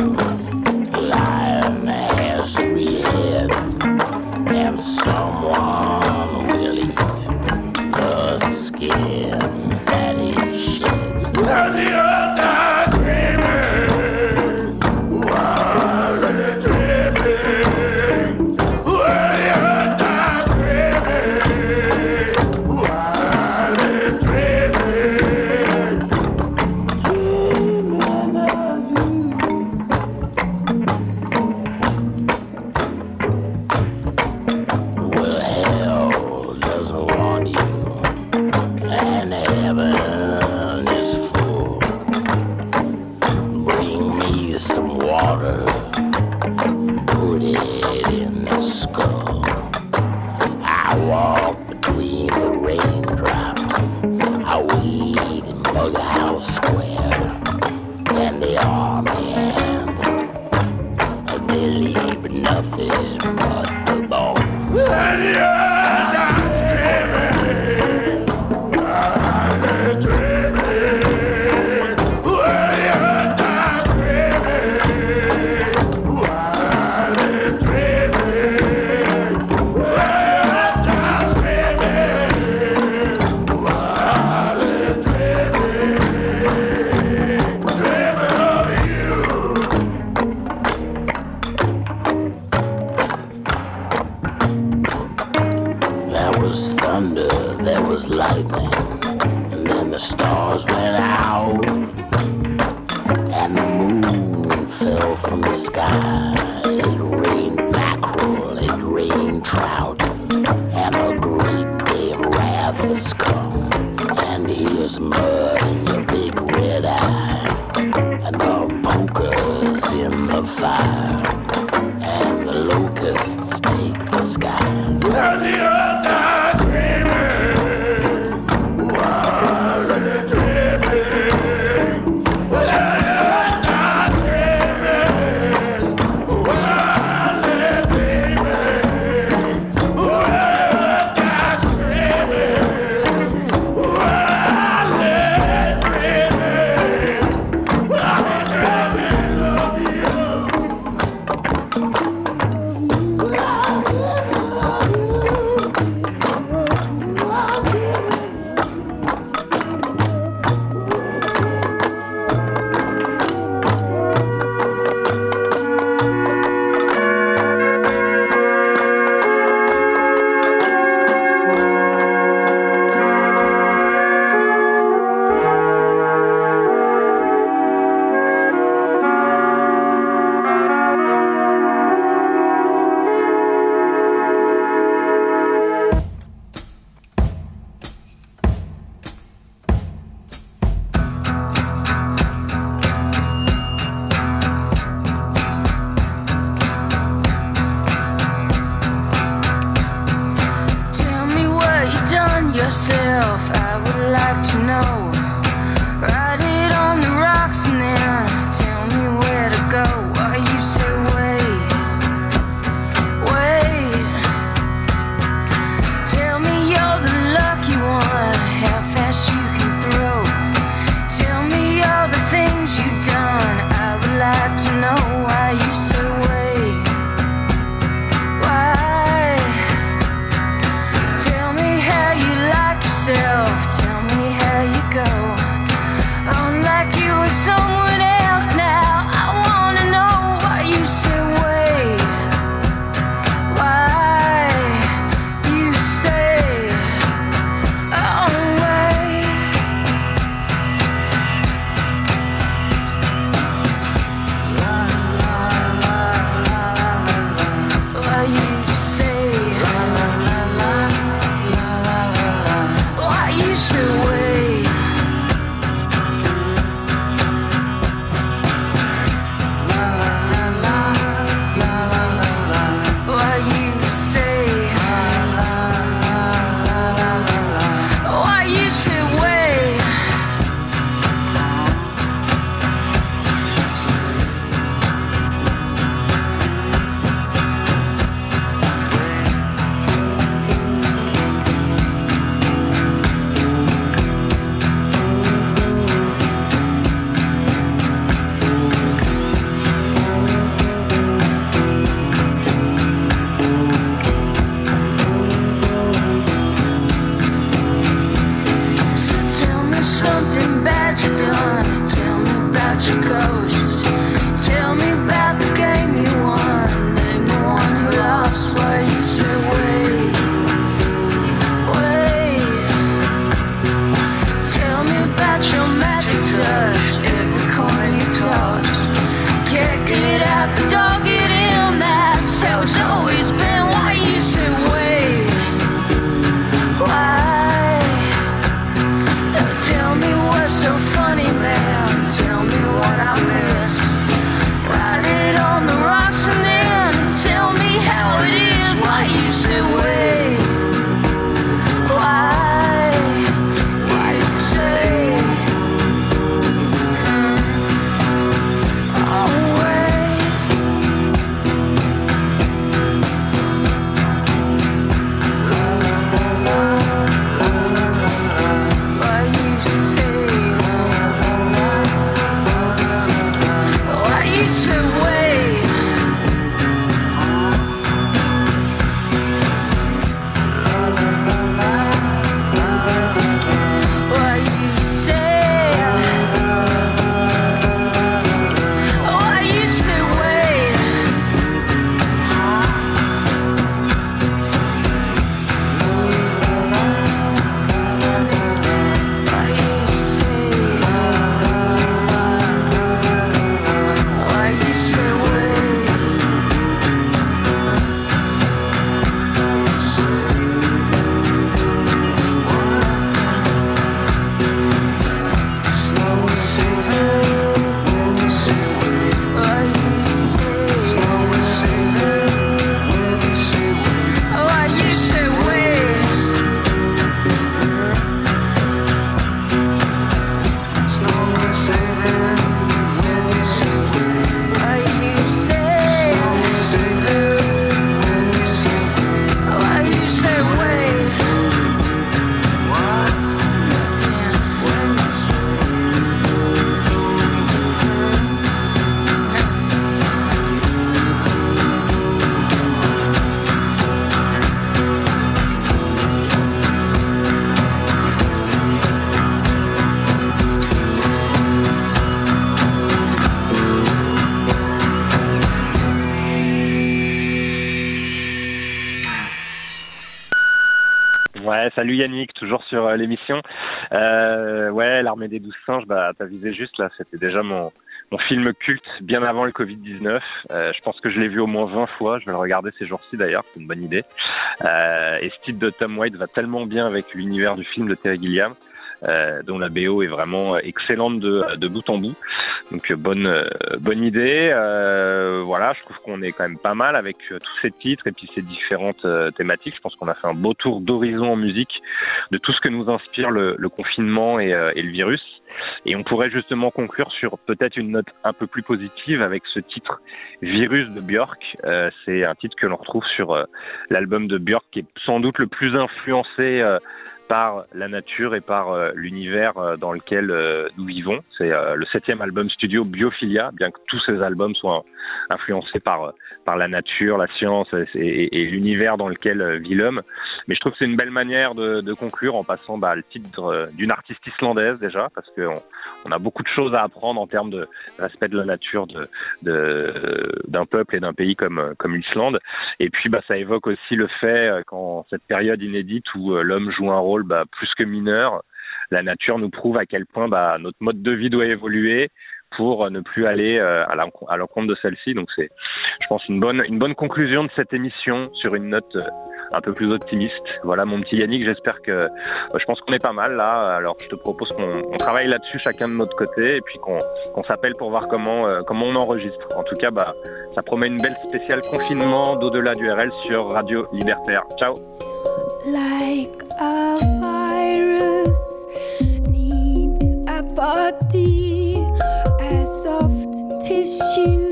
Yannick, toujours sur euh, l'émission. Euh, ouais, l'armée des douze singes, bah t'as visé juste là, c'était déjà mon film culte bien avant le Covid-19. Euh, je pense que je l'ai vu au moins 20 fois, je vais le regarder ces jours-ci d'ailleurs, c'est une bonne idée. Et ce titre de Tom White va tellement bien avec l'univers du film de Terry Gilliam. Euh, dont la BO est vraiment excellente de, de bout en bout. Donc euh, bonne euh, bonne idée. Voilà, je trouve qu'on est quand même pas mal avec tous ces titres et puis ces différentes thématiques. Je pense qu'on a fait un beau tour d'horizon en musique de tout ce que nous inspire le, le confinement et, et le virus. Et on pourrait justement conclure sur peut-être une note un peu plus positive avec ce titre Virus de Björk. Euh, c'est un titre que l'on retrouve sur l'album de Björk qui est sans doute le plus influencé euh, par la nature et par euh, l'univers euh, dans lequel euh, nous vivons. C'est le septième album studio Biophilia, bien que tous ces albums soient influencés par par la nature, la science et, l'univers dans lequel vit l'homme. Mais je trouve que c'est une belle manière de, conclure en passant bah, le titre d'une artiste islandaise déjà, parce qu'on on a beaucoup de choses à apprendre en termes de respect de la nature de de- d'un peuple et d'un pays comme comme l'Islande. Et puis bah ça évoque aussi le fait qu'en cette période inédite où l'homme joue un rôle bah, plus que mineur, la nature nous prouve à quel point bah, notre mode de vie doit évoluer pour euh, ne plus aller euh, à l'enco- à l'encontre de celle-ci. Donc c'est, je pense, une bonne conclusion de cette émission sur une note euh, un peu plus optimiste. Voilà mon petit Yannick, j'espère que je pense qu'on est pas mal là. Alors je te propose qu'on on travaille là-dessus chacun de notre côté et puis qu'on s'appelle pour voir comment comment on enregistre. En tout cas, bah ça promet une belle spéciale confinement d'au-delà du RL sur Radio Libertaire. Ciao. Like a virus needs a body, a soft tissue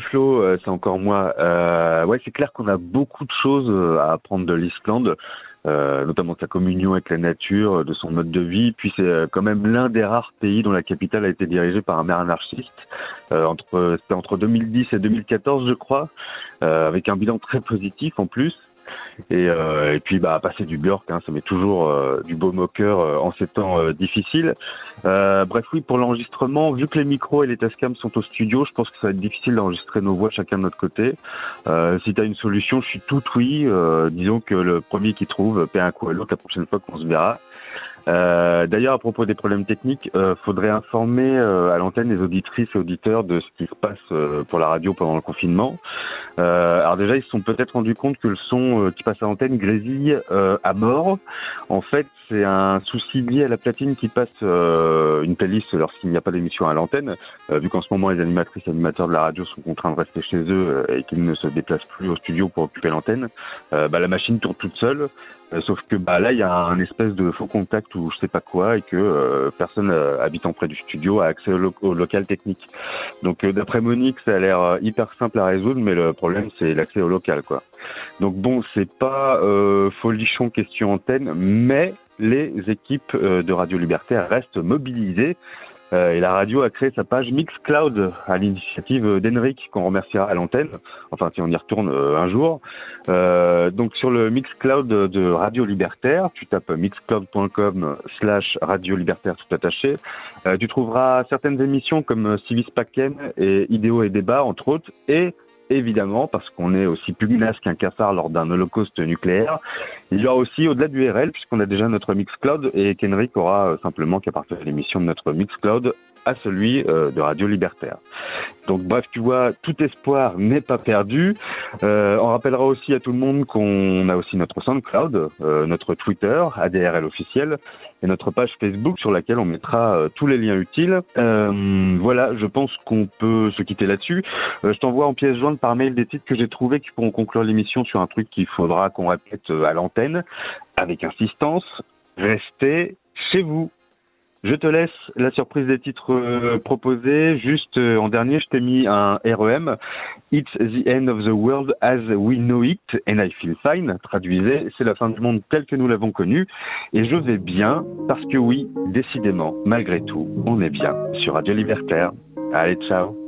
Flo, euh, c'est encore moi. Euh, ouais, c'est clair qu'on a beaucoup de choses euh, à apprendre de l'Islande, euh, notamment sa communion avec la nature, de son mode de vie. Puis c'est euh, quand même l'un des rares pays dont la capitale a été dirigée par un maire anarchiste. Euh, entre c'était entre 2010 et 2014, je crois, euh, avec un bilan très positif en plus. Et, euh, et puis bah passer du Björk, hein, ça met toujours euh, du baume au cœur euh, en ces temps euh, difficiles. Euh, bref oui pour l'enregistrement, vu que les micros et les tascams sont au studio, je pense que ça va être difficile d'enregistrer nos voix chacun de notre côté. Euh, si tu as une solution, je suis tout oui. Disons que le premier qui trouve paie un coup à l'autre la prochaine fois qu'on se verra. Euh, D'ailleurs, à propos des problèmes techniques, euh, faudrait informer euh, à l'antenne les auditrices et auditeurs de ce qui se passe euh, pour la radio pendant le confinement. Alors déjà, ils se sont peut-être rendus compte que le son qui passe à l'antenne grésille à mort. En fait, c'est un souci lié à la platine qui passe une playlist lorsqu'il n'y a pas d'émission à l'antenne. Vu qu'en ce moment, les animatrices et animateurs de la radio sont contraints de rester chez eux et qu'ils ne se déplacent plus au studio pour occuper l'antenne, bah, la machine tourne toute seule. Euh, sauf que bah là il y a un espèce de faux contact ou je sais pas quoi et que euh, personne euh, habitant près du studio a accès au, lo- au local technique. Donc euh, d'après Monique ça a l'air euh, hyper simple à résoudre mais le problème c'est l'accès au local quoi. Donc bon c'est pas folichon question antenne mais les équipes de Radio Libertaire restent mobilisées euh, et la radio a créé sa page Mixcloud à l'initiative d'Henrik qu'on remerciera à l'antenne, enfin si on y retourne euh, un jour. Euh, donc sur le Mixcloud de Radio Libertaire, tu tapes mixcloud.com slash Radio Libertaire tout attaché, tu trouveras certaines émissions comme Civis Pacem et Idéo et Débat entre autres, et évidemment, parce qu'on est aussi pugnace qu'un cafard lors d'un holocauste nucléaire, il y aura aussi au-delà du RL, puisqu'on a déjà notre Mixcloud, et qu'Henrik aura euh, simplement qu'à partir de l'émission de notre Mixcloud à celui euh, de Radio Libertaire. Donc bref, tu vois, tout espoir n'est pas perdu. Euh, on rappellera aussi à tout le monde qu'on a aussi notre SoundCloud, euh, notre Twitter, ADRL officiel, et notre page Facebook sur laquelle on mettra tous les liens utiles. Voilà, je pense qu'on peut se quitter là-dessus. Je t'envoie en pièce jointe par mail des titres que j'ai trouvés qui pourront conclure l'émission sur un truc qu'il faudra qu'on répète à l'antenne avec insistance. Restez chez vous. Je te laisse la surprise des titres euh, proposés. Juste euh, en dernier, je t'ai mis un REM. It's the end of the world as we know it and I feel fine. Traduisez, c'est la fin du monde tel que nous l'avons connu. Et je vais bien parce que oui, décidément, malgré tout, on est bien sur Radio Libertaire. Allez, ciao.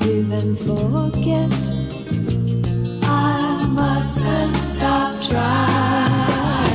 Forgive and forget. I mustn't stop trying.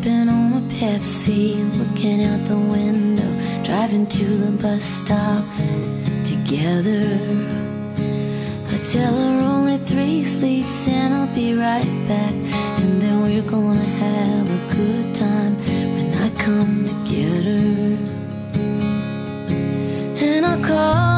sipping on a Pepsi, looking out the window, driving to the bus stop together. I tell her only three sleeps and I'll be right back, and then we're gonna have a good time when I come to get her. And I'll call.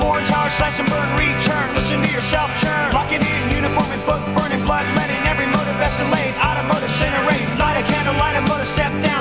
four towers, slash and burn, return. Listen to yourself churn. Locking in, uniform and book burning, blood letting. Every motive escalate, automotive centerate. Light a candle, light a motor, step down.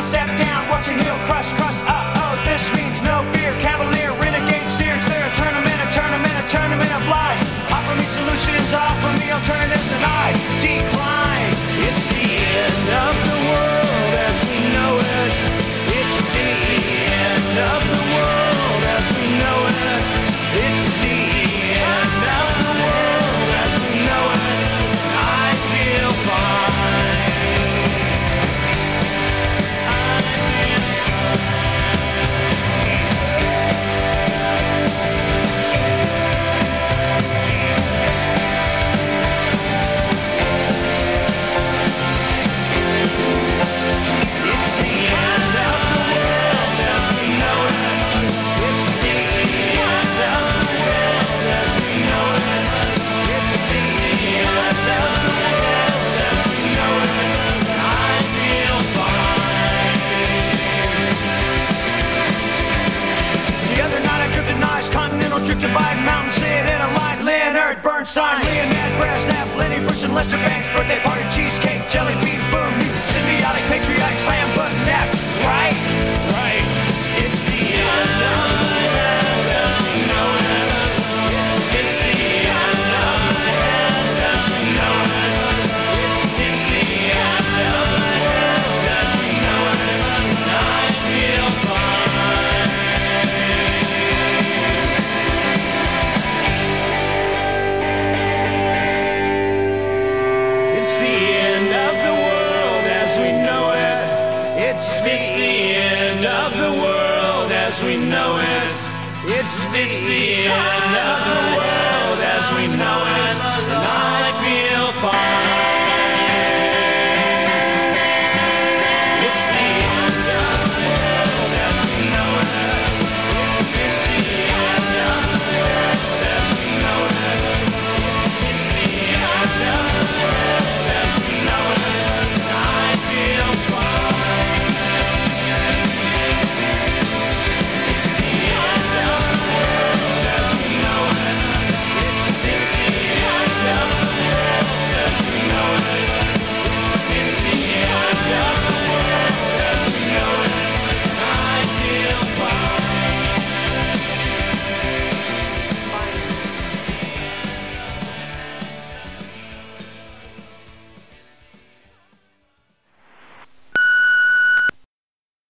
sign. Leonard Brass, Nap, Lenny, Bruce, and Lester Banks. Birthday party, cheesecake, jelly bean, boom. Symbiotic, patriotic, slam. it's the end of the world.